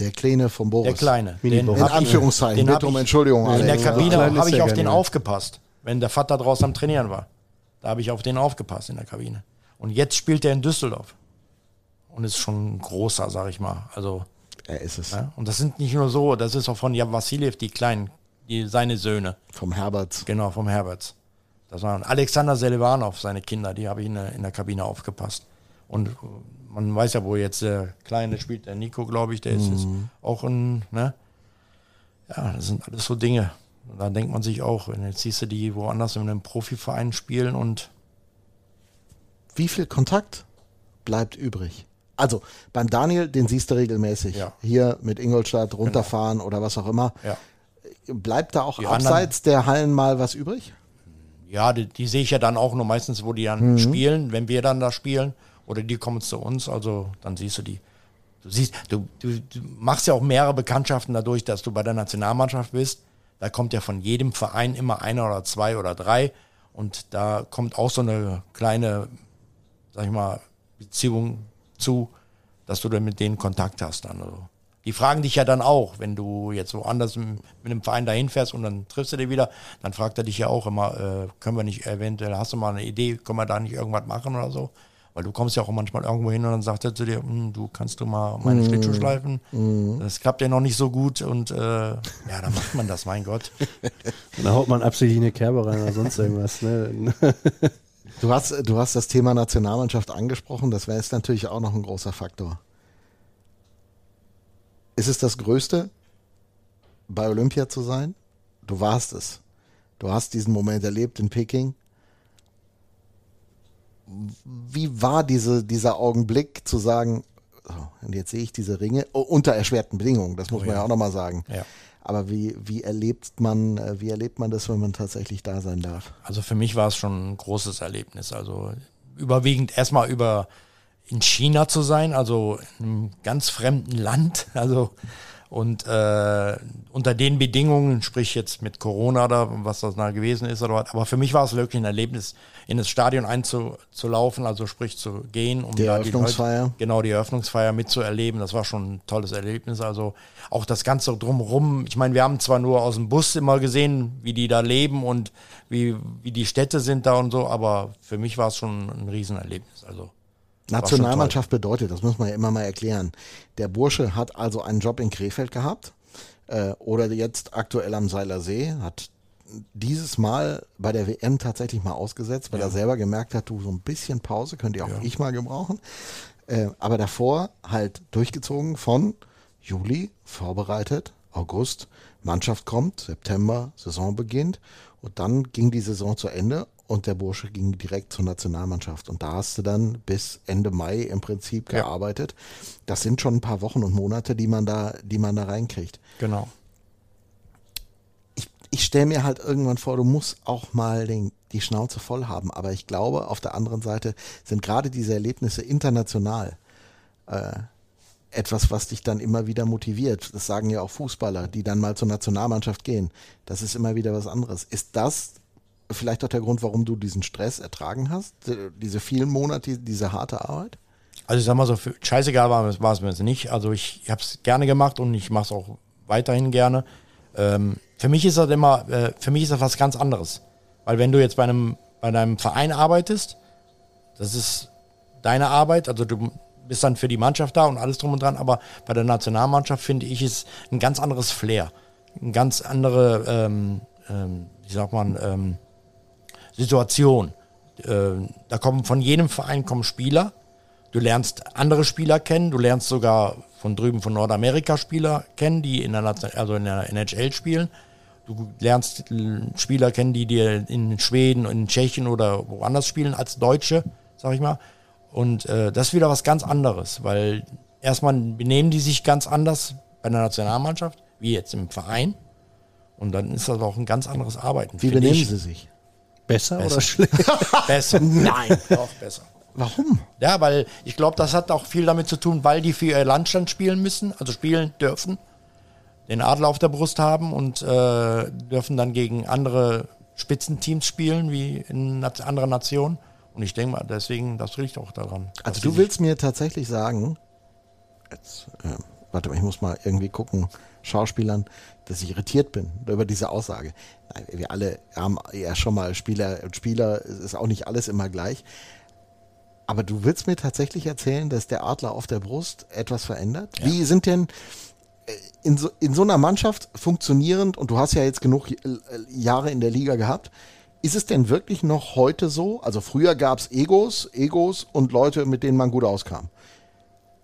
Der Kleine vom Boris. Der Kleine. Den, in Anführungszeichen. Den bitte um Entschuldigung. In der Kabine habe ich auf den aufgepasst, wenn der Vater draußen am Trainieren war. Da habe ich auf den aufgepasst in der Kabine. Und jetzt spielt er in Düsseldorf. Und ist schon ein großer, sag ich mal. Also. Er ist es. Ja? Und das sind nicht nur so, das ist auch von Jan Vassiljev, die kleinen, die, seine Söhne. Vom Herberts. Genau, vom Herberts. Das waren Alexander Selivanov, seine Kinder, die habe ich in der, in der Kabine aufgepasst. Und man weiß ja, wo jetzt der Kleine spielt, der Nico, glaube ich, der ist, mhm. auch ein, ne? Ja, das sind alles so Dinge. da denkt man sich auch, wenn jetzt siehst du die woanders in einem Profiverein spielen und wie viel Kontakt bleibt übrig? Also beim Daniel, den siehst du regelmäßig. Ja. Hier mit Ingolstadt runterfahren genau. oder was auch immer. Ja. Bleibt da auch die abseits der Hallen mal was übrig? Ja, die, die, sehe ich ja dann auch nur meistens, wo die dann mhm. spielen, wenn wir dann da spielen. Oder die kommen zu uns, also dann siehst du die. Du siehst, du, du, du machst ja auch mehrere Bekanntschaften dadurch, dass du bei der Nationalmannschaft bist. Da kommt ja von jedem Verein immer einer oder zwei oder drei. Und da kommt auch so eine kleine sag ich mal, Beziehung zu, dass du dann mit denen Kontakt hast dann. Also. Die fragen dich ja dann auch, wenn du jetzt woanders mit einem Verein dahin fährst und dann triffst du dich wieder, dann fragt er dich ja auch immer, äh, können wir nicht eventuell, hast du mal eine Idee, können wir da nicht irgendwas machen oder so? Weil du kommst ja auch manchmal irgendwo hin und dann sagt er zu dir, hm, du kannst du mal meine mm. Schlittschuh schleifen. Mm. Das klappt ja noch nicht so gut und äh, ja, dann macht man das, mein Gott. *laughs* dann haut man absichtlich eine Kerbe rein oder sonst irgendwas. Ne? *laughs* Du hast, du hast das Thema Nationalmannschaft angesprochen, das wäre jetzt natürlich auch noch ein großer Faktor. Ist es das Größte, bei Olympia zu sein? Du warst es. Du hast diesen Moment erlebt in Peking. wie war diese, dieser Augenblick zu sagen, so, und jetzt sehe ich diese Ringe oh, unter erschwerten Bedingungen, das muss Oh man ja ja. auch nochmal sagen. Ja. Aber wie, wie erlebt man, äh, wie erlebt man das, wenn man tatsächlich da sein darf? Also für mich war es schon ein großes Erlebnis. Also überwiegend erstmal über in China zu sein, also in einem ganz fremden Land. *laughs* Also und äh, unter den Bedingungen, sprich jetzt mit Corona oder was das da gewesen ist oder was, aber für mich war es wirklich ein Erlebnis, in das Stadion einzulaufen, also sprich zu gehen, um Die da Eröffnungsfeier? Leute, genau die Eröffnungsfeier mitzuerleben. Das war schon ein tolles Erlebnis. Also auch das Ganze drumherum. Ich meine, wir haben zwar nur aus dem Bus immer gesehen, wie die da leben und wie, wie die Städte sind da und so, aber für mich war es schon ein Riesenerlebnis. Also Nationalmannschaft bedeutet, das muss man ja immer mal erklären. Der Bursche hat also einen Job in Krefeld gehabt äh, oder jetzt aktuell am Seiler See, hat dieses Mal bei der WM tatsächlich mal ausgesetzt, weil er selber gemerkt hat, du so ein bisschen Pause könnte ja auch ich mal gebrauchen. Äh, aber davor halt durchgezogen von Juli, vorbereitet, August, Mannschaft kommt, September, Saison beginnt und dann ging die Saison zu Ende und der Bursche ging direkt zur Nationalmannschaft. Und da hast du dann bis Ende Mai im Prinzip Ja. gearbeitet. Das sind schon ein paar Wochen und Monate, die man da, die man da reinkriegt. genau. Ich, ich stelle mir halt irgendwann vor, du musst auch mal den, die Schnauze voll haben. Aber ich glaube, auf der anderen Seite sind gerade diese Erlebnisse international äh, etwas, was dich dann immer wieder motiviert. Das sagen ja auch Fußballer, die dann mal zur Nationalmannschaft gehen. Das ist immer wieder was anderes. Ist das vielleicht auch der Grund, warum du diesen Stress ertragen hast? D- Diese vielen Monate, diese harte Arbeit? Also ich sag mal so, für, scheißegal war, es- war es mir jetzt nicht. Also ich habe es gerne gemacht und ich mache es auch weiterhin gerne. Ähm, für mich ist das immer, äh, für mich ist das was ganz anderes. Weil wenn du jetzt bei einem, bei deinem Verein arbeitest, das ist deine Arbeit, also du bist dann für die Mannschaft da und alles drum und dran, aber bei der Nationalmannschaft finde ich es ein ganz anderes Flair. Eine ganz andere, ähm, ähm, wie sagt man, ähm, Situation. Äh, da kommen von jedem Verein kommen Spieler. Du lernst andere Spieler kennen. Du lernst sogar von drüben von Nordamerika Spieler kennen, die in der, also in der NHL spielen. Du lernst Spieler kennen, die dir in Schweden, in Tschechien oder woanders spielen als Deutsche, sag ich mal. Und äh, das ist wieder was ganz anderes, weil erstmal benehmen die sich ganz anders bei der Nationalmannschaft, wie jetzt im Verein. Und dann ist das auch ein ganz anderes Arbeiten. Wie benehmen ich. sie sich? Besser, Besser. oder schlecht? *laughs* Besser. Nein, doch besser. Warum? Ja, weil ich glaube, das hat auch viel damit zu tun, weil die für ihr Landstand spielen müssen, also spielen dürfen, den Adler auf der Brust haben und äh, dürfen dann gegen andere Spitzenteams spielen, wie in anderen Nationen. Und ich denke mal, deswegen, das liegt auch daran. Also du willst mir tatsächlich sagen, jetzt, äh, warte mal, ich muss mal irgendwie gucken, Schauspielern, dass ich irritiert bin über diese Aussage. Nein, wir alle haben ja schon mal Spieler und Spieler, es ist auch nicht alles immer gleich. Aber du willst mir tatsächlich erzählen, dass der Adler auf der Brust etwas verändert? Wie sind denn äh, in so, in so einer Mannschaft funktionierend, und du hast ja jetzt genug äh, Jahre in der Liga gehabt, ist es denn wirklich noch heute so? Also früher gab es Egos, Egos und Leute, mit denen man gut auskam.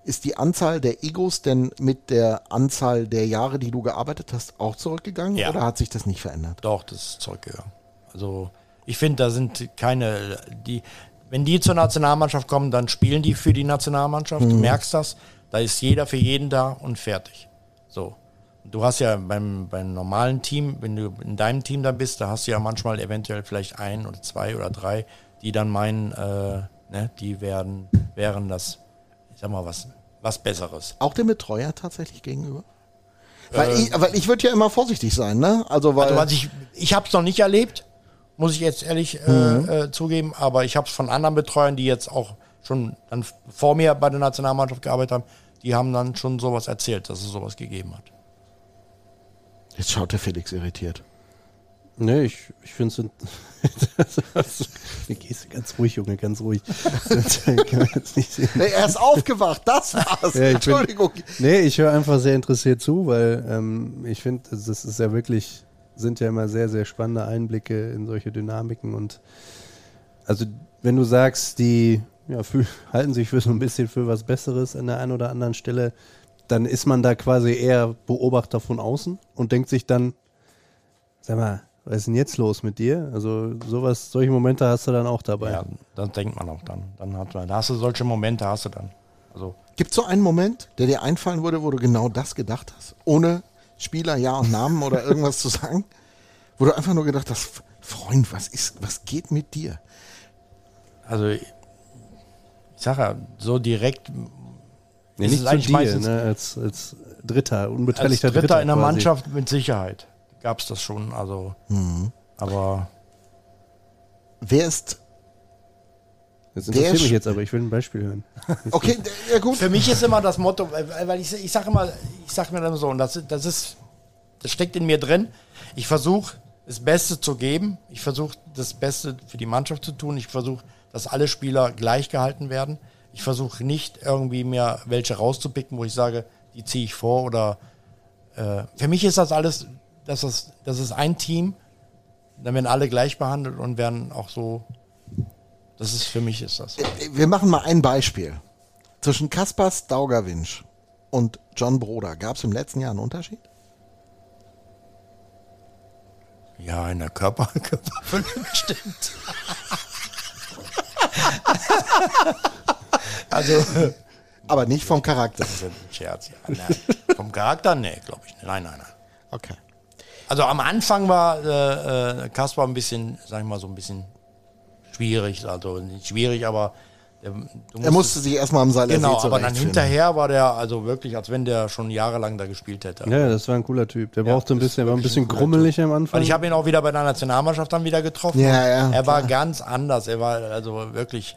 Ist die Anzahl der Egos denn mit der Anzahl der Jahre, die du gearbeitet hast, auch zurückgegangen? Ja. Oder hat sich das nicht verändert? Doch, das ist zurückgegangen. Also ich finde, da sind keine, die, wenn die zur Nationalmannschaft kommen, dann spielen die für die Nationalmannschaft. Du merkst das. Da ist jeder für jeden da und fertig. So. Du hast ja beim, beim normalen Team, wenn du in deinem Team da bist, da hast du ja manchmal eventuell vielleicht ein oder zwei oder drei, die dann meinen, äh, ne, die werden, wären das, ich sag mal, was, was Besseres. Auch dem Betreuer tatsächlich gegenüber? Weil ich, weil ich würde ja immer vorsichtig sein, ne? Also weil Also was ich ich habe es noch nicht erlebt, muss ich jetzt ehrlich äh, äh, zugeben, aber ich habe es von anderen Betreuern, die jetzt auch schon dann vor mir bei der Nationalmannschaft gearbeitet haben, die haben dann schon sowas erzählt, dass es sowas gegeben hat. jetzt schaut der Felix irritiert. Nee, ich, ich finde es. Wie *laughs* gehst du ganz ruhig, Junge, ganz ruhig. Das kann man jetzt nicht sehen. Nee, er ist aufgewacht, das war's. Ja, ich bin- Entschuldigung. Nee, ich höre einfach sehr interessiert zu, weil ähm, ich finde, das ist ja wirklich, sind ja immer sehr, sehr spannende Einblicke in solche Dynamiken und also wenn du sagst, die ja, fühl, halten sich für so ein bisschen für was Besseres an der einen oder anderen Stelle, dann ist man da quasi eher Beobachter von außen und denkt sich dann, sag mal, was ist denn jetzt los mit dir? Also sowas, solche Momente hast du dann auch dabei. Ja, das denkt man auch dann. Dann hat man, da hast du solche Momente, hast du dann. Also Gibt es so einen Moment, der dir einfallen würde, wo du genau das gedacht hast? Ohne Spieler, Ja und Namen oder irgendwas zu sagen? Wo du einfach nur gedacht hast, Freund, was ist, was geht mit dir? Also ich sage ja, so direkt Nee, ist nicht es zu eigentlich dir, meistens- ne? als, als Dritter, als unbeteiligter Dritter, Dritter in der quasi. Mannschaft mit Sicherheit gab es das schon. Also, aber Wer ist, Das interessiert mich jetzt aber, ich will ein Beispiel hören. *laughs* okay, ja gut. für mich ist immer das Motto, weil weil ich, ich sage immer, ich sage mir dann so, und das, das ist, das steckt in mir drin. Ich versuche das Beste zu geben. Ich versuche das Beste für die Mannschaft zu tun. Ich versuche, dass alle Spieler gleich gehalten werden. Ich versuche nicht irgendwie mir welche rauszupicken, wo ich sage, die ziehe ich vor oder äh, für mich ist das alles, das ist, das ist ein Team. Dann werden alle gleich behandelt und werden auch so. Das ist für mich ist das. Wir machen mal ein Beispiel. Zwischen Kaspers Daugerwinsch und John Broder gab es im letzten Jahr einen Unterschied? Ja, in der Körper *laughs* Körperfülle bestimmt. also, Aber nicht vom Charakter. das ist ein Scherz, ja. Nein. Vom Charakter? Nee, glaube ich nicht. Nein, nein, nein. Okay. Also am Anfang war äh, äh, Kaspar ein bisschen, sag ich mal, so ein bisschen schwierig. Also nicht schwierig, aber der, du Er musste sich erstmal am Seil Genau, aber dann hinterher war der also wirklich, als wenn der schon jahrelang da gespielt hätte. Ja, das war ein cooler Typ. Der Ja, brauchte ein bisschen, er war ein bisschen grummelig am Anfang. Weil ich habe ihn auch wieder bei der Nationalmannschaft dann wieder getroffen. Ja, ja, Er war klar. ganz anders. Er war also wirklich.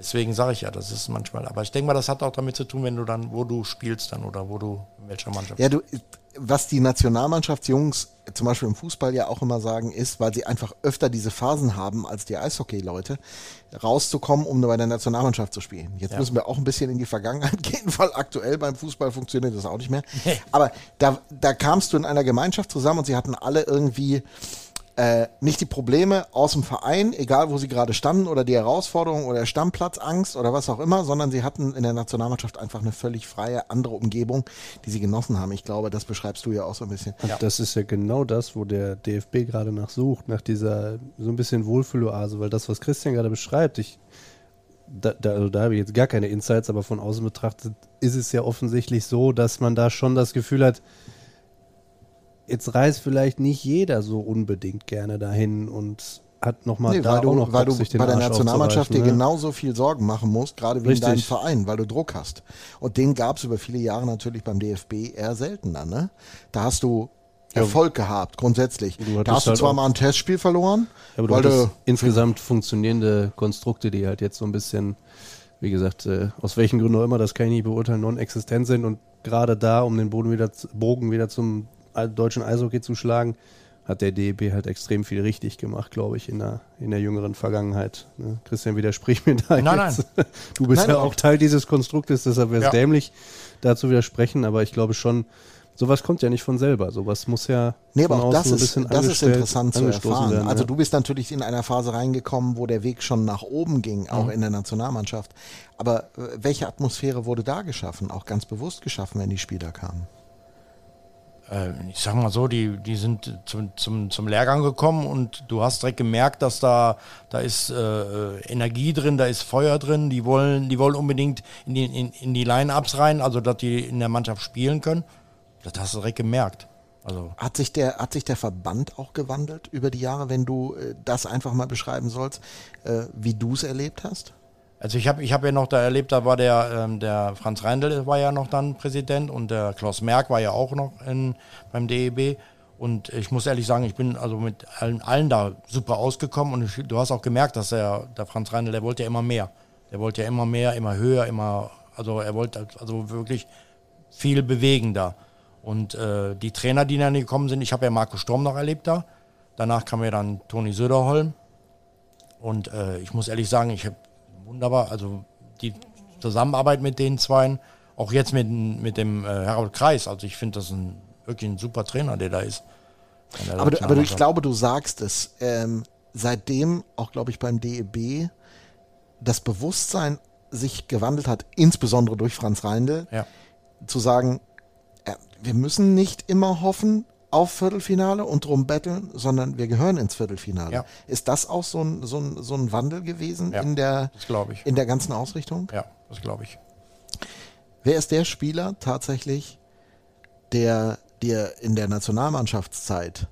Deswegen sage ich ja, das ist manchmal. Aber ich denke mal, das hat auch damit zu tun, wenn du dann, wo du spielst dann oder wo du in welcher Mannschaft. Ja, du, was die Nationalmannschaftsjungs zum Beispiel im Fußball ja auch immer sagen, ist, weil sie einfach öfter diese Phasen haben als die Eishockey-Leute, rauszukommen, um bei der Nationalmannschaft zu spielen. Jetzt Ja. müssen wir auch ein bisschen in die Vergangenheit *laughs* gehen, weil aktuell beim Fußball funktioniert das auch nicht mehr. Aber da, da kamst du in einer Gemeinschaft zusammen und sie hatten alle irgendwie äh, nicht die Probleme aus dem Verein, egal wo sie gerade standen, oder die Herausforderung oder Stammplatzangst oder was auch immer, sondern sie hatten in der Nationalmannschaft einfach eine völlig freie, andere Umgebung, die sie genossen haben. Ich glaube, das beschreibst du ja auch so ein bisschen. Und Das ist ja genau das, wo der DFB gerade nach sucht, nach dieser so ein bisschen Wohlfühloase, weil das, was Christian gerade beschreibt, ich, da, da, also da habe ich jetzt gar keine Insights, aber von außen betrachtet ist es ja offensichtlich so, dass man da schon das Gefühl hat, jetzt reist vielleicht nicht jeder so unbedingt gerne dahin und hat nochmal Nee, da weil auch du, noch weil Bock, du bei der Arsch Nationalmannschaft dir ne? genauso viel Sorgen machen musst, gerade wie in deinem Verein, weil du Druck hast. Und den gab es über viele Jahre natürlich beim DFB eher seltener. Ne? Da hast du Erfolg gehabt, grundsätzlich. Du Da hast du halt zwar auch- mal ein Testspiel verloren, Ja, aber du weil hattest du insgesamt funktionierende Konstrukte, die halt jetzt so ein bisschen, wie gesagt, äh, aus welchen Gründen auch immer, das kann ich nicht beurteilen, non-existent sind und gerade da, um den Boden wieder, Bogen wieder zum deutschen Eishockey zu schlagen, hat der DEB halt extrem viel richtig gemacht, glaube ich, in der, in der jüngeren Vergangenheit. Ne? Christian, widersprich mir da Nein, jetzt. *laughs* Du bist Nein, ja nein. auch Teil dieses Konstruktes, deshalb wäre es Ja. dämlich, da zu widersprechen, aber ich glaube schon, sowas kommt ja nicht von selber. Sowas muss ja Nee, aber auch das so ein ist, bisschen das ist interessant zu erfahren. werden, also ja. du bist natürlich in einer Phase reingekommen, wo der Weg schon nach oben ging, auch Mhm. in der Nationalmannschaft. Aber äh, welche Atmosphäre wurde da geschaffen? Auch ganz bewusst geschaffen, wenn die Spieler kamen. Äh, ich sag mal so, die, die sind zum, zum, zum Lehrgang gekommen und du hast direkt gemerkt, dass da, da ist äh, Energie drin, da ist Feuer drin, die wollen, die wollen unbedingt in die, in, in die Line-Ups rein, also dass die in der Mannschaft spielen können. Das hast du direkt gemerkt. Also Hat sich der, hat sich der Verband auch gewandelt über die Jahre, wenn du äh, das einfach mal beschreiben sollst, äh, wie du es erlebt hast? Also ich habe ich hab ja noch da erlebt, da war der, ähm, der Franz Reindl war ja noch dann Präsident und der Klaus Merck war ja auch noch in, beim DEB. Und ich muss ehrlich sagen, ich bin also mit allen, allen da super ausgekommen und ich, du hast auch gemerkt, dass der, der Franz Reindl, der wollte ja immer mehr. Der wollte ja immer mehr, immer höher, immer, also er wollte also wirklich viel bewegen da. Und äh, die Trainer, die dann gekommen sind, ich habe ja Marco Sturm noch erlebt da. Danach kam ja dann Toni Söderholm. Und äh, ich muss ehrlich sagen, ich habe wunderbar, also die Zusammenarbeit mit den Zweien, auch jetzt mit, mit dem äh, Harold Kreis, also ich finde das ein, wirklich ein super Trainer, der da ist. Der Aber, du, aber du, ich glaube, du sagst es. Ähm, seitdem auch, glaube ich, beim DEB das Bewusstsein sich gewandelt hat, insbesondere durch Franz Reindl, Ja. zu sagen, äh, wir müssen nicht immer hoffen, auf Viertelfinale und drum betteln, sondern wir gehören ins Viertelfinale. Ja. Ist das auch so ein, so ein, so ein Wandel gewesen Ja, in, der, in der ganzen Ausrichtung? Ja, das glaube ich. Wer ist der Spieler tatsächlich, der dir in der Nationalmannschaftszeit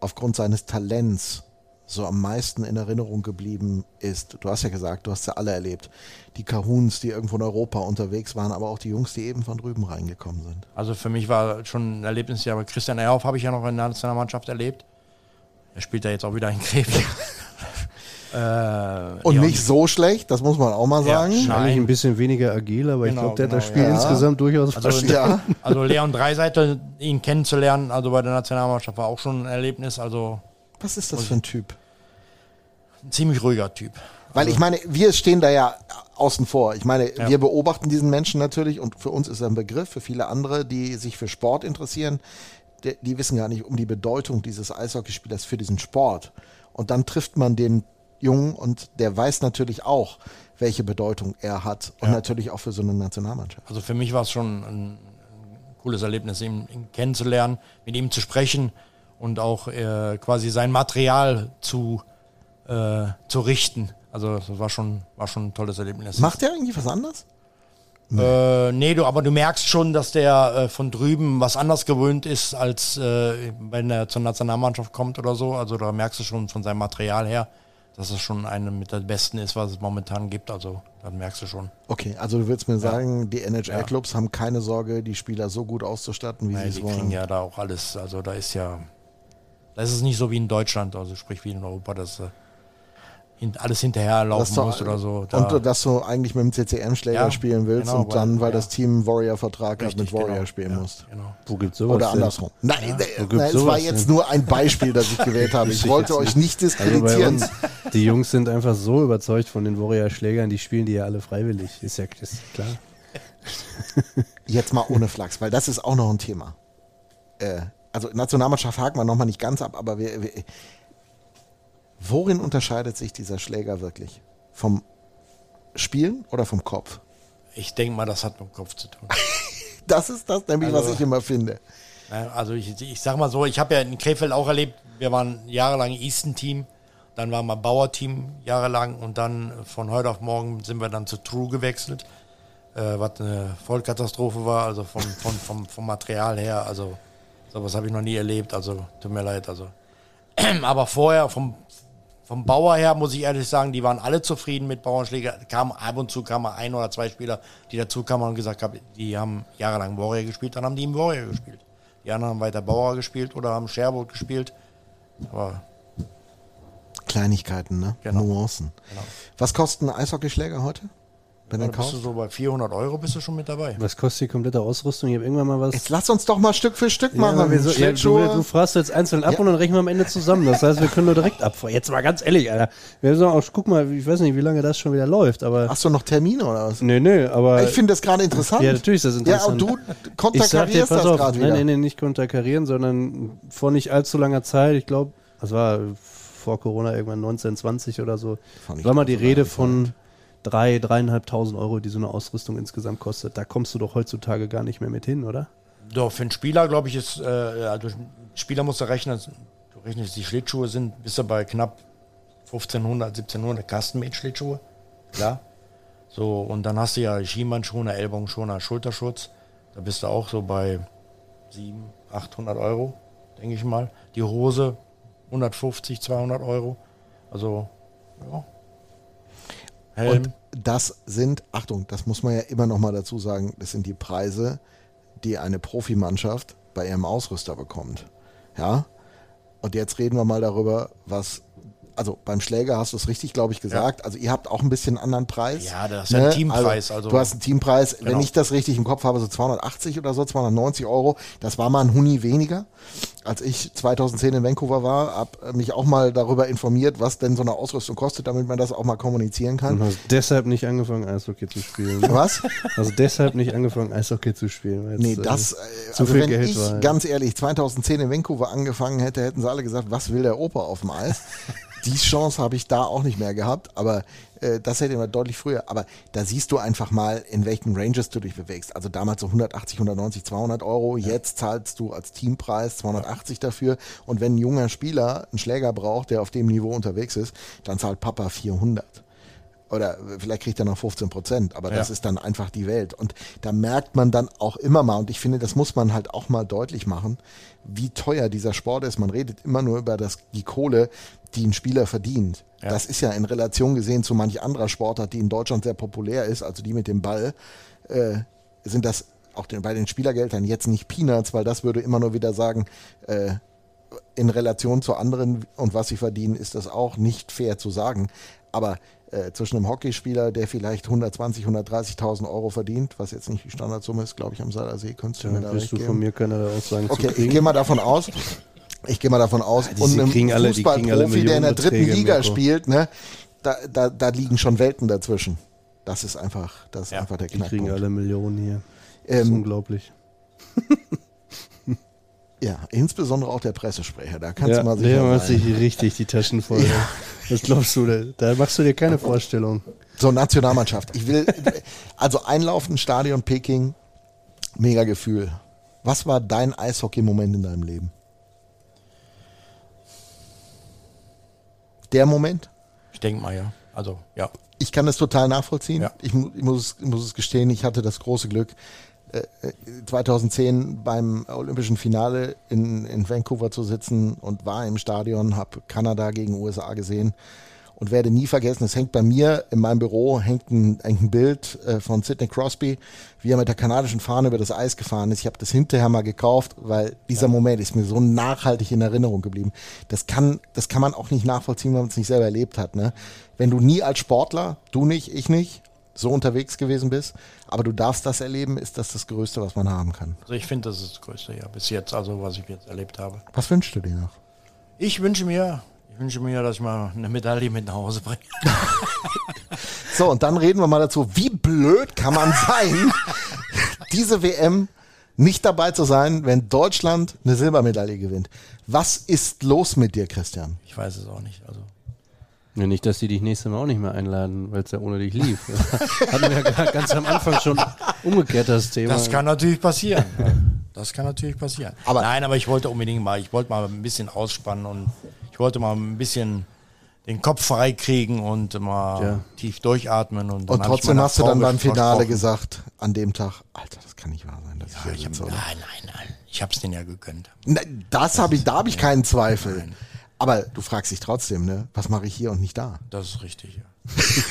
aufgrund seines Talents so am meisten in Erinnerung geblieben ist? Du hast ja gesagt, du hast ja alle erlebt. Die Cahuns, die irgendwo in Europa unterwegs waren, aber auch die Jungs, die eben von drüben reingekommen sind. Also für mich war schon ein Erlebnis, ja, aber Christian Ehrhoff habe ich ja noch in der Nationalmannschaft erlebt. Er spielt ja jetzt auch wieder in Krefeld. *laughs* äh, Und ja, nicht so schlecht, das muss man auch mal Ja, sagen. Eigentlich Nein. ein bisschen weniger agil, aber ich Genau, glaube, der hat das genau, Spiel ja. insgesamt durchaus Also, verstanden. ja. *laughs* Also Leon Dreiseitel, ihn kennenzulernen, also bei der Nationalmannschaft war auch schon ein Erlebnis, also Was ist das für ein Typ? Ein ziemlich ruhiger Typ. Weil ich meine, wir stehen da ja außen vor. Ich meine, Ja. wir beobachten diesen Menschen natürlich und für uns ist er ein Begriff, für viele andere, die sich für Sport interessieren, die, die wissen gar nicht um die Bedeutung dieses Eishockeyspielers für diesen Sport. Und dann trifft man den Jungen und der weiß natürlich auch, welche Bedeutung er hat und Ja. natürlich auch für so eine Nationalmannschaft. Also für mich war es schon ein, ein cooles Erlebnis, ihn, ihn kennenzulernen, mit ihm zu sprechen und auch äh, quasi sein Material zu, äh, zu richten. Also das war schon, war schon ein tolles Erlebnis. Macht der irgendwie was anders? Äh, nee, du, aber du merkst schon, dass der äh, von drüben was anders gewöhnt ist, als äh, wenn er zur Nationalmannschaft kommt oder so. Also da merkst du schon von seinem Material her, dass es schon eine mit der besten ist, was es momentan gibt. Also dann merkst du schon. Okay, also du willst mir sagen, die NHL-Clubs haben keine Sorge, die Spieler so gut auszustatten, wie Nein, sie es die wollen. kriegen ja da auch alles. Also da ist ja, da ist es nicht so wie in Deutschland, also sprich wie in Europa, dass äh, alles hinterherlaufen du- muss oder so. Da, und dass du eigentlich mit dem CCM-Schläger Ja, spielen willst genau, und dann, weil- ja. das Team einen Warrior-Vertrag hat, mit Warrior genau. spielen ja, musst. Genau. Wo gibt's sowas Oder denn? andersrum. Nein, Wo nein, gibt's nein es war jetzt denn? nur ein Beispiel, das ich gewählt habe. Ich wollte euch nicht Also diskreditieren. uns, die Jungs sind einfach so überzeugt von den Warrior-Schlägern, die spielen die ja alle freiwillig. Ist ja ist klar. *laughs* Jetzt mal ohne Flachs, weil das ist auch noch ein Thema. Äh, also Nationalmannschaft haken wir nochmal nicht ganz ab, aber wir, wir, worin unterscheidet sich dieser Schläger wirklich? Vom Spielen oder vom Kopf? Ich denke mal, das hat mit dem Kopf zu tun. *laughs* Das ist das nämlich, was Also- ich immer finde. Also ich, ich sag mal so, ich habe ja in Krefeld auch erlebt, wir waren jahrelang Easton-Team, dann waren wir Bauer-Team jahrelang und dann von heute auf morgen sind wir dann zu True gewechselt, äh, was eine Vollkatastrophe war, also vom, vom, vom, vom Material her, also sowas habe ich noch nie erlebt, also tut mir leid, also. *clears throat* Aber vorher vom, vom Bauer her muss ich ehrlich sagen, die waren alle zufrieden mit Bauernschläger. Kam ab und zu kamen ein oder zwei Spieler, die dazu kamen und gesagt haben, die haben jahrelang Warrior gespielt, dann haben die im Warrior gespielt. Die anderen haben weiter Bauer gespielt oder haben Sherwood gespielt. Aber Kleinigkeiten, ne? Genau. Nuancen. Genau. Was kosten Eishockeyschläger heute? Wenn da du bist du kaufst? so bei 400 Euro bist du schon mit dabei. Was kostet die komplette Ausrüstung? Ich habe irgendwann mal was. Jetzt lass uns doch mal Stück für Stück Ja, machen. so, ja, du, du fragst jetzt einzeln ab Ja. und dann rechnen wir am Ende zusammen. Das heißt, wir können nur direkt abfahren. Jetzt mal ganz ehrlich, Alter. Wir sagen auch, guck mal, ich weiß nicht, wie lange das schon wieder läuft, aber. Hast du noch Termine oder was? Nee, nee, aber. Ich finde das gerade interessant. Ja, natürlich ist das Ja, interessant. und du konterkarierst pass das auf, gerade nein, wieder. nein, nein, nicht konterkarieren, sondern vor nicht allzu langer Zeit, ich glaube, das war vor Corona irgendwann 1920 oder so, war mal die Rede von drei, dreieinhalbtausend Euro, die so eine Ausrüstung insgesamt kostet. Da kommst du doch heutzutage gar nicht mehr mit hin, oder? Doch, für einen Spieler, glaube ich, ist, äh, also Spieler musst du rechnen, du rechnest, die Schlittschuhe sind, bist du bei knapp 1500, 1700 Custom-Made-Schlittschuhe. Klar. So, und dann hast du ja Schienbeinschoner, Ellbogenschoner, Schulterschutz. Da bist du auch so bei 700, 800 Euro, denke ich mal. Die Hose 150, 200 Euro. Also, ja. Helm. Und das sind, Achtung, das muss man ja immer noch mal dazu sagen, das sind die Preise, die eine Profimannschaft bei ihrem Ausrüster bekommt. Ja? Und jetzt reden wir mal darüber, was, also beim Schläger hast du es richtig, glaube ich, gesagt. Also ihr habt auch ein bisschen einen anderen Preis. Ja, das ist ja ein Teampreis, also- du hast einen Teampreis, wenn Genau. ich das richtig im Kopf habe, so 280 oder so, 290 Euro. Das war mal ein Huni weniger. Als ich 2010 in Vancouver war, habe mich auch mal darüber informiert, was denn so eine Ausrüstung kostet, damit man das auch mal kommunizieren kann. Und hast deshalb nicht angefangen, Eishockey zu spielen. Was? Also deshalb nicht angefangen, Eishockey zu spielen. weil Nee, jetzt, das, äh, äh, zu also viel wenn Geld ich war. ja. ganz ehrlich 2010 in Vancouver angefangen hätte, hätten sie alle gesagt, was will der Opa auf dem Eis? Die Chance habe ich da auch nicht mehr gehabt, aber äh, das hätte immer deutlich früher. Aber da siehst du einfach mal, in welchen Ranges du dich bewegst. Also damals so 180, 190, 200 Euro. Jetzt zahlst du als Teampreis 280 dafür. Und wenn ein junger Spieler einen Schläger braucht, der auf dem Niveau unterwegs ist, dann zahlt Papa 400 oder vielleicht kriegt er noch 15 Prozent, aber das Ja. ist dann einfach die Welt. Und da merkt man dann auch immer mal, und ich finde, das muss man halt auch mal deutlich machen, wie teuer dieser Sport ist. Man redet immer nur über das, die Kohle, die ein Spieler verdient. Ja. Das ist ja in Relation gesehen zu manch anderer Sportart, die in Deutschland sehr populär ist, also die mit dem Ball, äh, sind das auch den, bei den Spielergeldern jetzt nicht Peanuts, weil das würde immer nur wieder sagen, äh, in Relation zu anderen und was sie verdienen, ist das auch nicht fair zu sagen. Aber äh, zwischen einem Hockeyspieler, der vielleicht 120, 130.000 Euro verdient, was jetzt nicht die Standardsumme ist, glaube ich, am Salersee, könntest du mir da recht du geben. von mir keine Aussagen Okay, ich gehe mal davon aus. Ich gehe mal davon aus, die und alle Fußballprofi, der in der dritten Liga Mirko. spielt, ne, da, da, da liegen schon Welten dazwischen. Das ist einfach, das ist Ja, einfach der Die kriegen Knackpunkt. alle Millionen hier. Das ist Ähm, unglaublich. *laughs* ja, insbesondere auch der Pressesprecher. Da kannst Ja, du mal der sicher macht sich richtig die Taschen voll. Was glaubst du, da, da machst du dir keine Vorstellung. So, Nationalmannschaft. Ich will, also einlaufen, Stadion Peking, mega Gefühl. Was war dein Eishockey-Moment in deinem Leben? Der Moment? Ich denke mal, ja. Also, ja. Ich kann das total nachvollziehen. Ja. Ich, ich, muss, es- ich muss es gestehen, ich hatte das große Glück, 2010 beim Olympischen Finale in, in Vancouver zu sitzen und war im Stadion, habe Kanada gegen USA gesehen und werde nie vergessen, es hängt bei mir in meinem Büro hängt ein, hängt ein Bild äh, von Sidney Crosby, wie er mit der kanadischen Fahne über das Eis gefahren ist. Ich habe das hinterher mal gekauft, weil dieser Moment ist mir so nachhaltig in Erinnerung geblieben. Das kann, das kann man auch nicht nachvollziehen, wenn man es nicht selber erlebt hat. Ne? Wenn du nie als Sportler, du nicht, ich nicht, so unterwegs gewesen bist, aber du darfst das erleben, ist das das Größte, was man haben kann. Also ich finde, das ist das Größte, ja. Bis jetzt, also was ich jetzt erlebt habe. Was wünschst du dir noch? Ich wünsche mir, ich wünsche mir, dass ich mal eine Medaille mit nach Hause bringe. *laughs* So, und dann reden wir mal dazu, wie blöd kann man sein, *laughs* diese WM nicht dabei zu sein, wenn Deutschland eine Silbermedaille gewinnt. Was ist los mit dir, Christian? Ich weiß es auch nicht. Also Ja, nicht, dass die dich nächstes Mal auch nicht mehr einladen, weil es ja ohne dich lief. *laughs* Hatten wir ja ganz am Anfang schon umgekehrt das Thema. Das kann natürlich passieren. Das kann natürlich passieren. Aber- Nein, aber ich wollte unbedingt mal, ich wollte mal ein bisschen ausspannen und ich wollte mal ein bisschen den Kopf frei kriegen und mal Ja. tief durchatmen. Und, dann Und trotzdem hast du dann beim Finale gesagt, an dem Tag, Alter, das kann nicht wahr sein. Das Ja, ich hab, nein, nein, nein. Ich hab's denen ja gegönnt. Na, Das habe ich, da habe ich keinen Zweifel. Aber du fragst dich trotzdem, ne? Was mache ich hier und nicht da? Das ist richtig, ja. *laughs*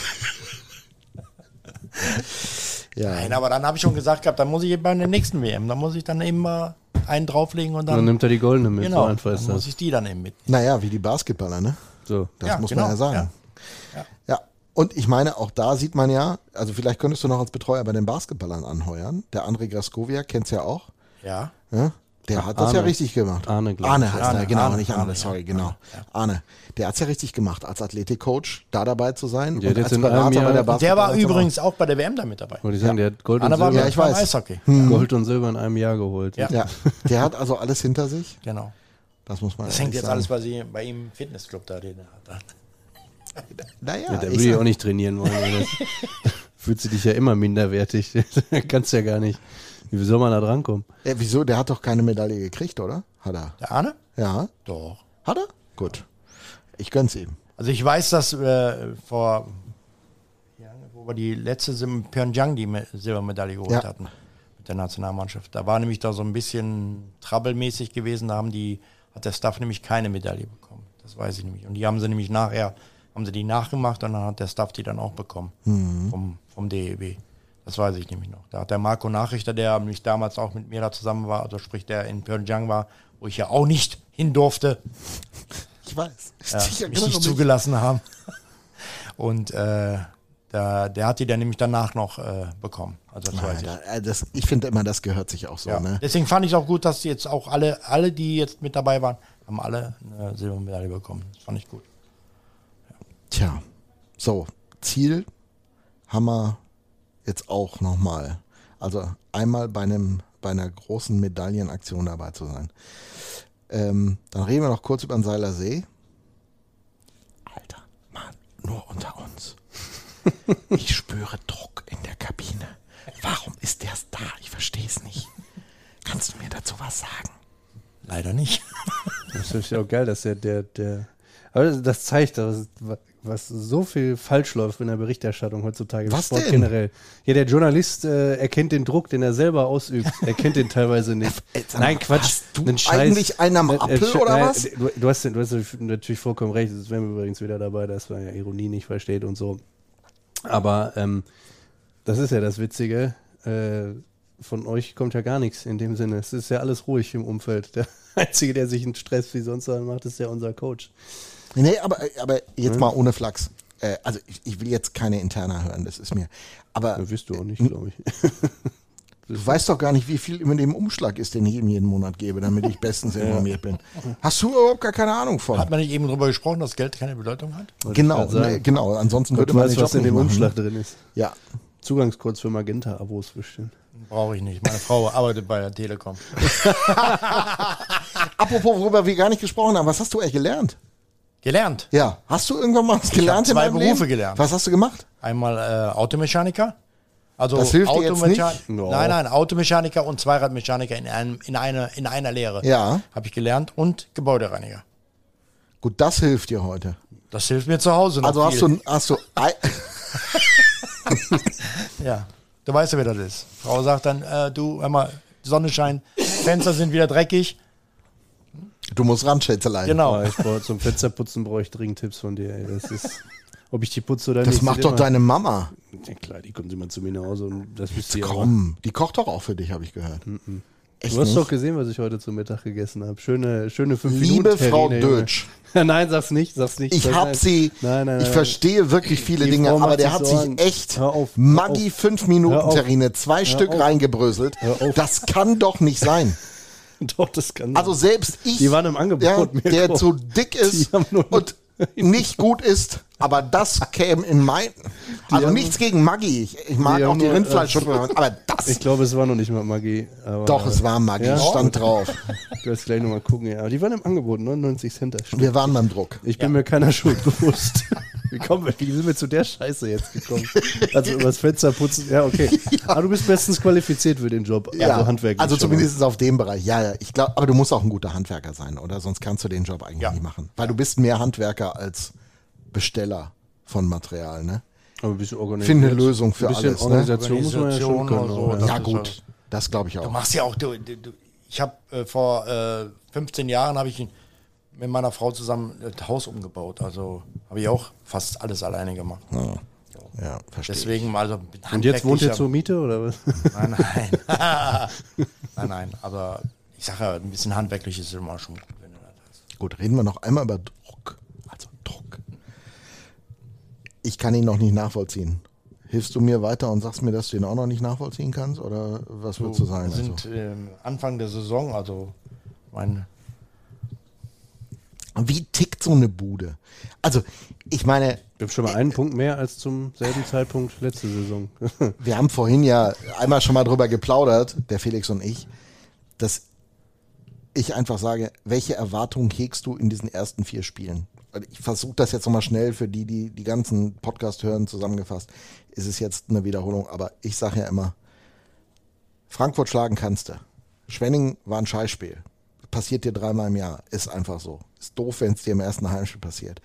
Ja. Nein, aber dann habe ich schon gesagt gehabt, dann muss ich bei der nächsten WM, dann muss ich dann eben mal einen drauflegen und dann, dann nimmt er die goldene mit, genau, so einfach dann ist muss das. ich die dann eben mit. Naja, wie die Basketballer, ne? So. Das Ja, muss genau, man ja sagen. ja. Ja. Ja. Und ich meine, auch da sieht man ja, also vielleicht könntest du noch als Betreuer bei den Basketballern anheuern. Der André Graskowiak kennst ja auch. Ja. Ja? Der hat das ja Arne. richtig gemacht. Arne, glaub Arne ich. heißt Arne, er, genau, Arne, nicht Arne, Arne, sorry, ja. genau. Arne. Der hat's ja richtig gemacht, als Athletikcoach da dabei zu sein Der hat und jetzt als Berater bei der Der war übrigens auch bei der WM da mit dabei. Wollte ich sagen, der hat Gold und, Silber, Ja, ich weiß. Eishockey. Gold und Silber in einem Jahr geholt. Ja. Ja, *laughs* der hat also alles hinter sich. Genau. Das muss man Das hängt jetzt sagen. alles bei, sie, bei ihm im Fitnessclub da, den er hat. *laughs* Naja, Ja, der würde ich auch nicht trainieren wollen. *laughs* fühlt sie dich ja immer minderwertig. Kannst ja gar nicht. Wie soll man da drankommen? Ja, wieso? Der hat doch keine Medaille gekriegt, oder? Hat er? Der Arne? Ja. Doch. Hat er? Gut. Ich gönn's ihm. Also ich weiß, dass äh, vor, wo wir die letzte Sim- Pyeongchang die Me- Silbermedaille geholt Ja. hatten mit der Nationalmannschaft. Da war nämlich da so ein bisschen trouble-mäßig gewesen. Da haben die, hat der Staff nämlich keine Medaille bekommen. Das weiß ich nämlich. Und die haben sie nämlich nachher, haben sie die nachgemacht und dann hat der Staff die dann auch bekommen vom, vom DEB. Das weiß ich nämlich noch. Da hat der Marco Nachrichter, der nämlich damals auch mit mir da zusammen war, also sprich der in Pyeongchang war, wo ich ja auch nicht hin durfte, Ich weiß. ja, Ich mich nicht mich. zugelassen haben. *laughs* Und äh, der, der hat die dann nämlich danach noch äh, bekommen. Also das weiß Ja, ich. da, das, ich finde immer, das gehört sich auch so. Ja. Ne? Deswegen fand ich es auch gut, dass jetzt auch alle, alle, die jetzt mit dabei waren, haben alle eine Silbermedaille bekommen. Das fand ich gut. Tja, so, Ziel haben wir jetzt auch nochmal. Also einmal bei, einem, bei einer großen Medaillenaktion dabei zu sein. Ähm, dann reden wir noch kurz über den Seiler See. Alter, Mann, nur unter uns. *laughs* ich spüre Druck in der Kabine. Warum ist der da? Ich verstehe es nicht. Kannst du mir dazu was sagen? Leider nicht. das ist ja auch geil, dass der, der, der aber das zeigt, was, was so viel falsch läuft in der Berichterstattung heutzutage im Was Sport denn? generell. Ja, der Journalist äh, erkennt den Druck, den er selber ausübt, erkennt den teilweise nicht. *laughs* Nein, Quatsch. hast du einen eigentlich einen am Äh, äh, Appel, Sch- oder nein, was? Du, du, hast, du hast natürlich vollkommen recht. Das wären wir übrigens wieder dabei, dass man ja Ironie nicht versteht und so. Aber ähm, das ist ja das Witzige. Äh, von euch kommt ja gar nichts in dem Sinne. Es ist ja alles ruhig im Umfeld. Der *laughs* Einzige, der sich einen Stress wie sonst macht, ist ja unser Coach. Nee, aber, aber jetzt mal ohne Flachs. Äh, also ich, ich will jetzt keine Interna hören, das ist mir. Aber Das wirst du auch nicht, Hm? glaube ich. *laughs* du weißt doch gar nicht, wie viel über dem Umschlag ist, den ich ihm jeden Monat gebe, damit ich bestens *laughs* informiert bin. *laughs* Hast du überhaupt gar keine Ahnung von? Hat man nicht eben darüber gesprochen, dass Geld keine Bedeutung hat? genau, grad sagen. ne, genau. Ansonsten Gott würde man weiß, was in dem machen, Umschlag drin ist. Ja. Zugangscodes für Magenta-Abos bestimmt. Brauche ich nicht. Meine Frau arbeitet bei der Telekom. Apropos, worüber wir gar nicht gesprochen haben, was hast du eigentlich gelernt? Gelernt. Ja, hast du irgendwann mal was gelernt zwei in deinem Berufe Leben? gelernt. Was hast du gemacht? Einmal äh, Automechaniker. Also Das hilft dir jetzt nicht? No. Nein, nein, Automechaniker und Zweiradmechaniker in, einem, in, einer, in einer Lehre. Ja. Habe ich gelernt und Gebäudereiniger. Gut, das hilft dir heute. Das hilft mir zu Hause Also hast viel. du, hast du, *laughs* Ja, du weißt ja, wie das ist. Frau sagt dann, äh, du, hör mal, Sonne scheint, Fenster sind wieder dreckig. Du musst ran, Schätzelein. Genau. Ich brauche zum Fensterputzen brauche ich dringend Tipps von dir. Ey. Das ist, ob ich die putze oder Das nicht. macht sieht doch immer- deine Mama. Ja klar, die kommen immer zu mir nach Hause und das wisst ihr aber. Komm, die kocht doch auch für dich, habe ich gehört. Echt Du hast nicht? doch gesehen, was ich heute zum Mittag gegessen habe. Schöne, schöne fünf Liebe Minuten. Frau Terrine, Junge. Dötsch. *laughs* nein, sag's nicht, sag's nicht. Ich hab nein. sie, Nein, nein, ich verstehe wirklich viele Die Dinge, Frau aber macht der hat sich echt auf, Maggi auf. 5 Minuten. Terrine, zwei Stück auf. reingebröselt. Das kann doch nicht sein. *laughs* *laughs* Doch, das kann Also sein. selbst ich, Die waren im Angebot, ja, der zu dick ist und *laughs* nicht gut ist, aber das käme in mein, also nichts gegen Maggi, ich, ich mag Die auch die nur, Rindfleischsuppe, aber das, Ich glaube, es war noch nicht mal Magie. Aber doch, es war Maggi, Ja? stand drauf. *laughs* Du wirst gleich nochmal gucken, ja. Aber die waren im Angebot, 99 Cent. Wir waren beim Druck. Ich bin mir keiner Schuld bewusst. Wie, kommen wir, wie sind wir zu der Scheiße jetzt gekommen? Also übers Fenster putzen, ja, okay. Aber du bist bestens qualifiziert für den Job. Ja, also handwerklich. also schon mal. zumindest auf dem Bereich. Ja, ja, ich glaube, aber du musst auch ein guter Handwerker sein, oder? Sonst kannst du den Job eigentlich Ja. nicht machen. Weil du bist mehr Handwerker als Besteller von Material, ne? Aber ein bisschen organisiert. Finde eine Lösung für ein bisschen alles, ne? Organisation muss man ja schon Organisation können. oder so, oder? Das ja, gut. Das glaube ich Du auch. machst ja auch, du, du, du, ich habe äh, vor äh, 15 Jahren habe ich mit meiner Frau zusammen das Haus umgebaut. Also habe ich auch fast alles alleine gemacht. Ja, verstehe. ich. Deswegen mal so Und jetzt wohnt ihr zur Miete oder was? Nein, nein. *laughs* *laughs* nein, nein. Aber ich sage ja, ein bisschen handwerklich ist immer schon gut, wenn du das hast. Gut, reden wir noch einmal über Druck. Also Druck. Ich kann ihn noch nicht nachvollziehen. Hilfst du mir weiter und sagst mir, dass du ihn auch noch nicht nachvollziehen kannst? Oder was würdest du sagen? Wir sind Also, Anfang der Saison, also mein wie tickt so eine Bude? Also, ich meine, Wir haben schon mal einen Punkt mehr als zum selben Zeitpunkt letzte Saison. *laughs* wir haben vorhin ja einmal schon mal drüber geplaudert, der Felix und ich, dass ich einfach sage, welche Erwartungen hegst du in diesen ersten vier Spielen? Und Ich versuche das jetzt nochmal schnell für die, die die ganzen Podcast hören, zusammengefasst. Ist es jetzt eine Wiederholung, aber ich sage ja immer, Frankfurt schlagen kannst du. Schwenning war ein Scheißspiel. Passiert dir dreimal im Jahr. Ist einfach so. Ist doof, wenn es dir im ersten Heimspiel passiert.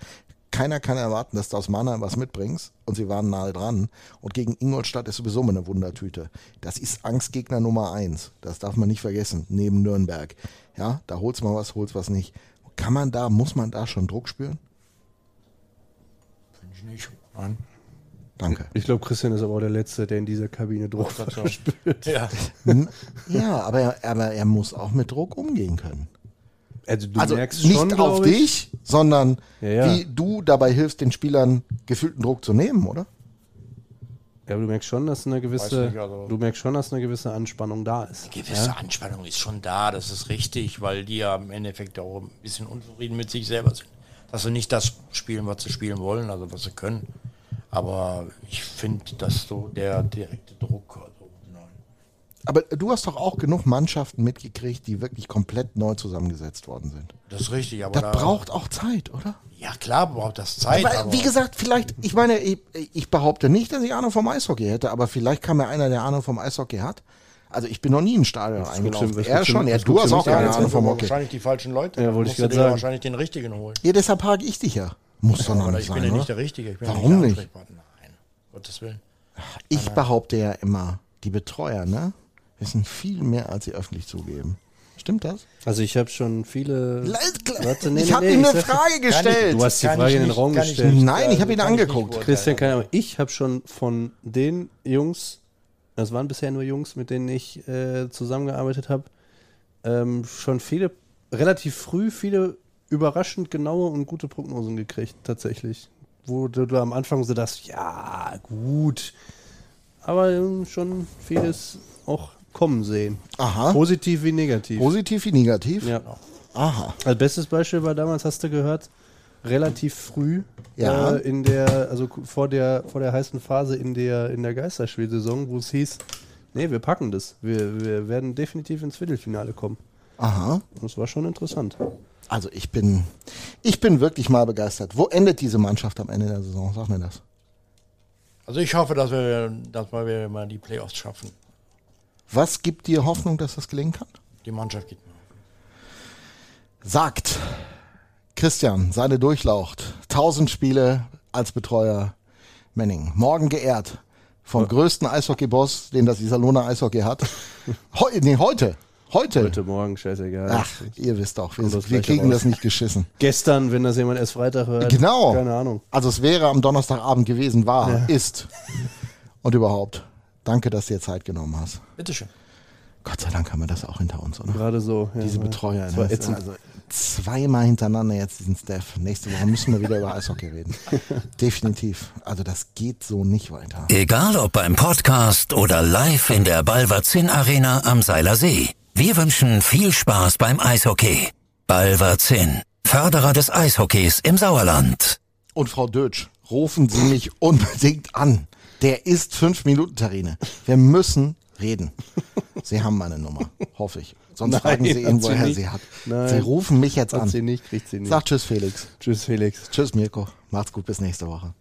Keiner kann erwarten, dass du aus Mannheim was mitbringst und sie waren nahe dran. Und gegen Ingolstadt ist sowieso immer eine Wundertüte. Das ist Angstgegner Nummer eins. Das darf man nicht vergessen, neben Nürnberg. Ja, da holst mal was, holst was nicht. Kann man da, muss man da schon Druck spüren? Finde ich nicht. Nein. Danke. Ich glaube, Christian ist aber auch der Letzte, der in dieser Kabine Druck verspürt. Ja. Ja, aber er, aber er muss auch mit Druck umgehen können. Also du also merkst nicht schon, auf dich, sondern Ja, ja. wie du dabei hilfst, den Spielern gefühlten Druck zu nehmen, oder? Ja, aber du merkst schon, dass eine gewisse, nicht, also- du merkst schon, dass eine gewisse Anspannung da ist. gewisse Anspannung ist schon da, das ist richtig, weil die ja im Endeffekt auch ein bisschen unzufrieden mit sich selber sind. Dass sie nicht das spielen, was sie spielen wollen, also was sie können. Aber ich finde, dass so der direkte Druck, also nein. Aber du hast doch auch genug Mannschaften mitgekriegt, die wirklich komplett neu zusammengesetzt worden sind. Das ist richtig, aber Das da, braucht auch Zeit, oder? ja klar braucht das Zeit. Aber aber wie gesagt, vielleicht, ich meine, ich, ich behaupte nicht, dass ich Ahnung vom Eishockey hätte, aber vielleicht kann mir einer, der Ahnung vom Eishockey hat. Also ich bin noch nie in ein Stadion eingelaufen. du- was Er schon, ja, du hast auch keine? Ahnung vom Hockey. wahrscheinlich die falschen Leute. Ja, wollte ich dir sagen. wahrscheinlich den richtigen holen. Ja, deshalb frage ich dich ja. Muss doch noch nicht ich bin sein, ja oder? nicht der Richtige. Ich bin Warum ja nicht der nicht? Nein, Gottes Willen. Ich behaupte ja immer, die Betreuer, ne, wissen viel mehr, als sie öffentlich zugeben. Stimmt das? Also ich habe schon viele. Warte, nee, ich nee, habe nee, ihm ich eine Frage gestellt. Du hast die Frage ich in den nicht- Raum ich gestellt. nicht, Nein, ich habe ihn ich nicht angeguckt. Christian, keine Ahnung. Ich habe schon von den Jungs, das waren bisher nur Jungs, mit denen ich äh, zusammengearbeitet habe, ähm, schon viele, relativ früh viele überraschend genaue und gute Prognosen gekriegt, tatsächlich. Wo du, du am Anfang so dachtest, ja, gut. Aber ähm, schon vieles auch kommen sehen. Aha. Positiv wie negativ. Positiv wie negativ? ja. Aha. Als bestes Beispiel war damals, hast du gehört, relativ früh Ja. äh, in der, also vor der, vor der heißen Phase in der, in der Geisterspielsaison, wo es hieß, nee, wir packen das. Wir, wir werden definitiv ins Viertelfinale kommen. Aha. Und das war schon interessant. Also ich bin, ich bin wirklich mal begeistert. Wo endet diese Mannschaft am Ende der Saison? Sag mir das. Also ich hoffe, dass wir, dass wir mal die Playoffs schaffen. Was gibt dir Hoffnung, dass das gelingen kann? Die Mannschaft geht mir. Sagt Christian, seine Durchlaucht. 1000 Spiele als Betreuer Menning. Morgen geehrt vom größten Eishockey-Boss, den das Iserlohner Eishockey hat. *laughs* Heu, nee, heute. Heute. Heute Morgen, scheißegal. Ach, ihr wisst doch, wir, wir kriegen raus. das nicht geschissen. Gestern, wenn das jemand erst Freitag hört. Genau. Keine Ahnung. Also es wäre am Donnerstagabend gewesen, war, ist. Und überhaupt. Danke, dass du dir Zeit genommen hast. Bitteschön. Gott sei Dank haben wir das auch hinter uns, oder? Gerade so. Ja, Diese ja. Betreuer. Das war ne? ätzend. also zweimal hintereinander jetzt diesen Steph. Nächste Woche müssen wir wieder über Eishockey reden. *laughs* Definitiv. Also das geht so nicht weiter. Egal ob beim Podcast oder live in der Balverzin Arena am Seiler See. Wir wünschen viel Spaß beim Eishockey. Balverzin, Förderer des Eishockeys im Sauerland. Und Frau Dötsch, rufen Sie mich unbedingt an. Der ist fünf Minuten Terrine. Wir müssen reden. Sie haben meine Nummer, hoffe ich. Sonst Nein, fragen Sie ihn, woher sie hat. Nein. Sie rufen mich jetzt Hat an. sie nicht, kriegt sie nicht. Sag Tschüss, Felix. Tschüss, Felix. Tschüss, Mirko. Macht's gut, bis nächste Woche.